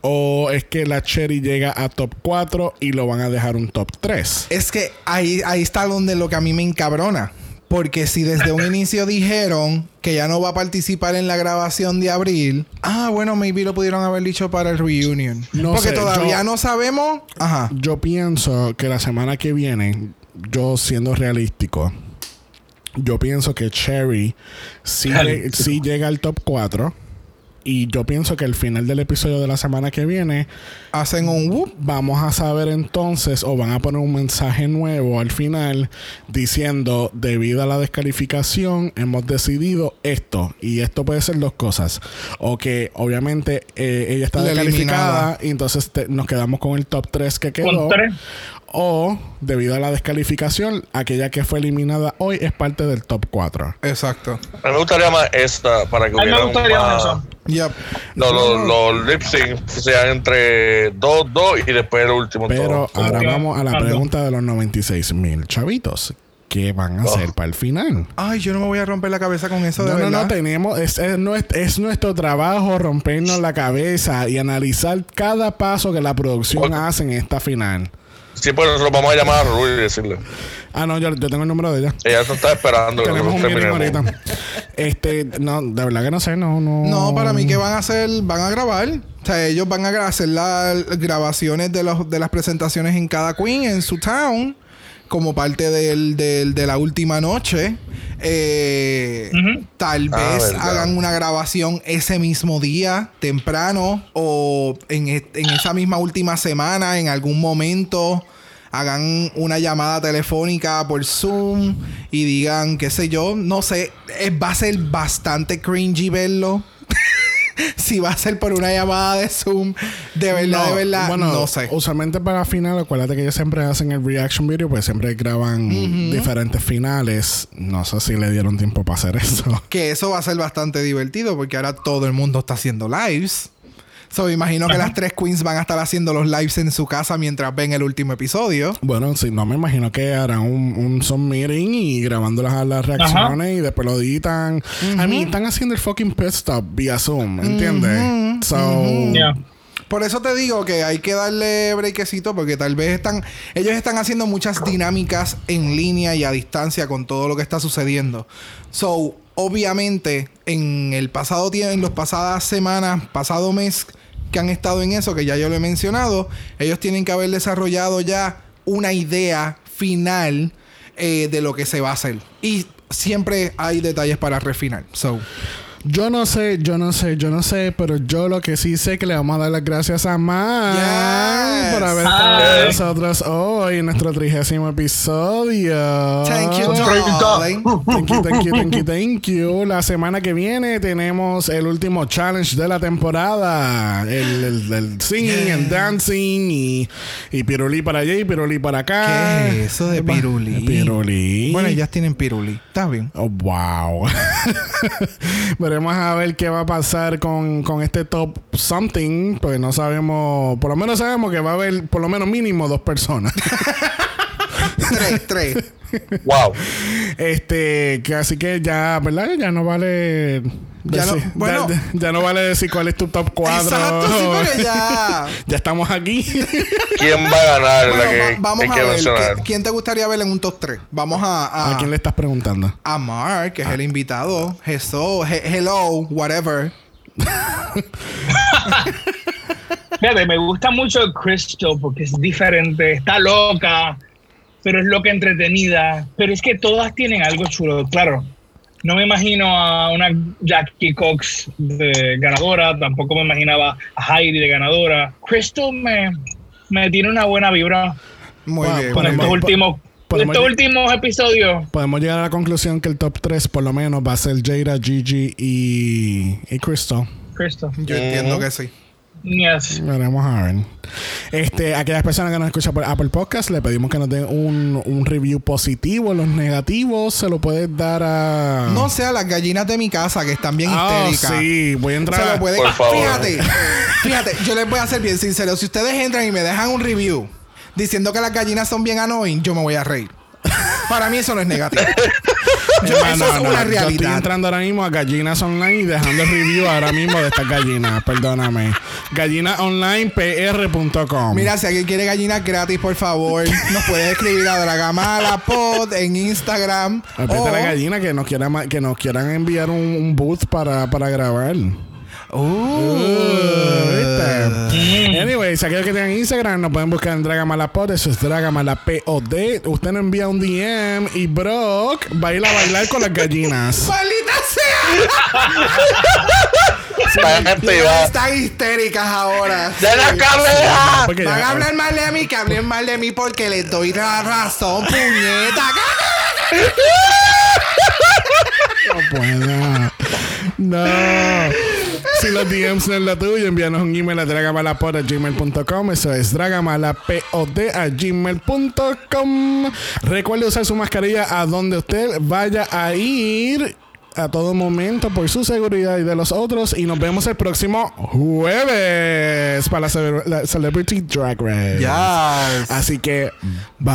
o es que la Cherry llega a top 4 y lo van a dejar un top 3 es que ahí, ahí está donde lo que a mí me encabrona. Porque si desde un inicio dijeron que ya no va a participar en la grabación de abril, ah, bueno, maybe lo pudieron haber dicho para el reunion. No Porque sé, todavía yo- no sabemos. Ajá. Yo pienso que la semana que viene, yo siendo realístico, yo pienso que Cherry sí, sí llega al top 4. Y yo pienso que al final del episodio de la semana que viene Hacen un whoop. vamos a saber entonces o van a poner un mensaje nuevo al final diciendo debido a la descalificación hemos decidido esto y esto puede ser dos cosas o que obviamente eh, ella está La descalificada eliminada. y entonces te- nos quedamos con el top 3 que quedó Con tres. O debido a la descalificación, aquella que fue eliminada hoy es parte del top 4. Exacto. A mí me gustaría más esta para que A mí me hubiera gustaría más- eso. Yep. No, los, los lip sync sean entre 2, 2 y después el último. Pero todo. ahora vamos a la pregunta de los 96 mil chavitos. ¿Qué van a Oh. hacer para el final? Ay, yo no me voy a romper la cabeza con eso de No, no, verdad. no, tenemos, es, es, nues- es nuestro trabajo rompernos la cabeza y analizar cada paso que la producción hace en esta final. Sí, pues nosotros vamos a llamar a Ruby y decirle. Ah, no, yo, yo tengo el número de ella. Ella te está esperando. Tenemos un meeting ahorita. Este, no, de verdad que no sé, no, no. No, para mí que van a hacer, van a grabar. O sea, ellos van a hacer las grabaciones de, los, de las presentaciones en cada queen, en su town, como parte del, del- de la última noche. Eh. Tal Ah, vez hagan una grabación ese mismo día, temprano, o en, e- en esa misma última semana, en algún momento. Hagan una llamada telefónica por Zoom y digan, qué sé yo, no sé, eh, va a ser bastante cringy verlo. <laughs> si va a ser por una llamada de Zoom, de verdad, No, de verdad, bueno, no sé. Usualmente para final, acuérdate que ellos siempre hacen el reaction video, pues siempre graban diferentes finales. No sé si le dieron tiempo para hacer eso. Que eso va a ser bastante divertido porque ahora todo el mundo está haciendo lives. So, imagino que las tres queens van a estar haciendo los lives en su casa mientras ven el último episodio. Bueno, si no me imagino que harán un, un Zoom meeting y grabando las, las reacciones y después lo editan. A mí están haciendo el fucking pit stop vía Zoom, ¿entiendes? So, Yeah. Por eso te digo que hay que darle brequecito porque tal vez están ellos están haciendo muchas dinámicas en línea y a distancia con todo lo que está sucediendo. So, obviamente en el pasado tiempo, en las pasadas semanas, pasado mes que han estado en eso, que ya yo lo he mencionado, ellos tienen que haber desarrollado ya una idea final eh, de lo que se va a hacer. Y siempre hay detalles para refinar. So, Yo no sé, yo no sé, yo no sé, pero yo lo que sí sé que le vamos a dar las gracias a Yes. por haber estado Ay. con nosotros hoy en nuestro trigésimo episodio. thank you, darling. Thank you, thank you, thank you, <laughs> thank you. La semana que viene tenemos el último challenge de la temporada. El, el, el singing, el dancing y, y pirulí para allá y pirulí para acá. ¿Qué es eso de pirulí? Pirulí. Bueno, ellas tienen piruli. Está bien. Oh, wow. <laughs> Veremos a ver qué va a pasar con, con este top something. Pues no sabemos, por lo menos sabemos que va a haber por lo menos mínimo dos personas. <laughs> tres, tres. Wow. este, que así que ya, ¿verdad? Ya no vale. Ya no- bueno. ya, ya no vale decir cuál es tu top 4. Exacto, sí, porque ya. <laughs> ya estamos aquí. ¿Quién va a ganar? Bueno, la que va- vamos hay a que ver. ¿qui- ¿Quién te gustaría ver en un top 3? Vamos a. A, ¿A quién le estás preguntando? a Mark, que es el invitado. Hello, he- hello, whatever. Fíjate, me gusta mucho Crystal porque es diferente, está loca, pero es loca entretenida. Pero es que todas tienen algo chulo, claro. No me imagino a una Jackie Cox de ganadora, tampoco me imaginaba a Heidi de ganadora. Crystal me, me tiene una buena vibra Muy Wow, bien. con muy estos po- bien. últimos, podemos estos lle- últimos episodios. Podemos llegar a la conclusión que el top 3 por lo menos va a ser Jada, Gigi y, y Crystal. Crystal. Yo entiendo que sí. Yes. Veremos a ver. Este, a aquellas personas que nos escuchan por Apple Podcast, le pedimos que nos den un, un review positivo. Los negativos se lo puedes dar a. No sé, a las gallinas de mi casa que están bien Ah, histéricas. sí, voy a entrar. Se a- lo pueden- Por favor. Fíjate, fíjate, yo les voy a ser bien sincero. Si ustedes entran y me dejan un review diciendo que las gallinas son bien annoying, yo me voy a reír. Para mí eso no es negativo. <laughs> Yo- eso no, es no, una Yo estoy realidad. entrando ahora mismo a Gallinas Online y dejando el review ahora mismo de estas gallinas. Perdóname. Gallinaonlinepr.com. Mira, si alguien quiere gallinas gratis, por favor, nos puede escribir a Dragamala Pod en Instagram. Respeta o- a la gallina que nos, quiera, que nos quieran enviar un, un booth para, para grabar. Uh, ¿Viste? Anyway, si aquellos que tengan Instagram nos pueden buscar en Dragamalapod, eso es Dragamalapod. Usted nos envía un DM y Brock va a ir a bailar con las gallinas. <laughs> ¡Maldita sea! <laughs> Va. Están histéricas ahora. ¡De la cabeza! Porque Van a hablar mal de mí, que hablen mal de mí porque les doy la razón, puñeta. <laughs> No puedo. No. <laughs> si los DMs no es lo tuyo, envíanos un email a dragamalapod.gmail.com. Eso es dragamalapod.gmail.com. Recuerde usar su mascarilla a donde usted vaya a ir a todo momento por su seguridad y de los otros. Y nos vemos el próximo jueves para la, cele- la Celebrity Drag Race. Yes. Así que, bye.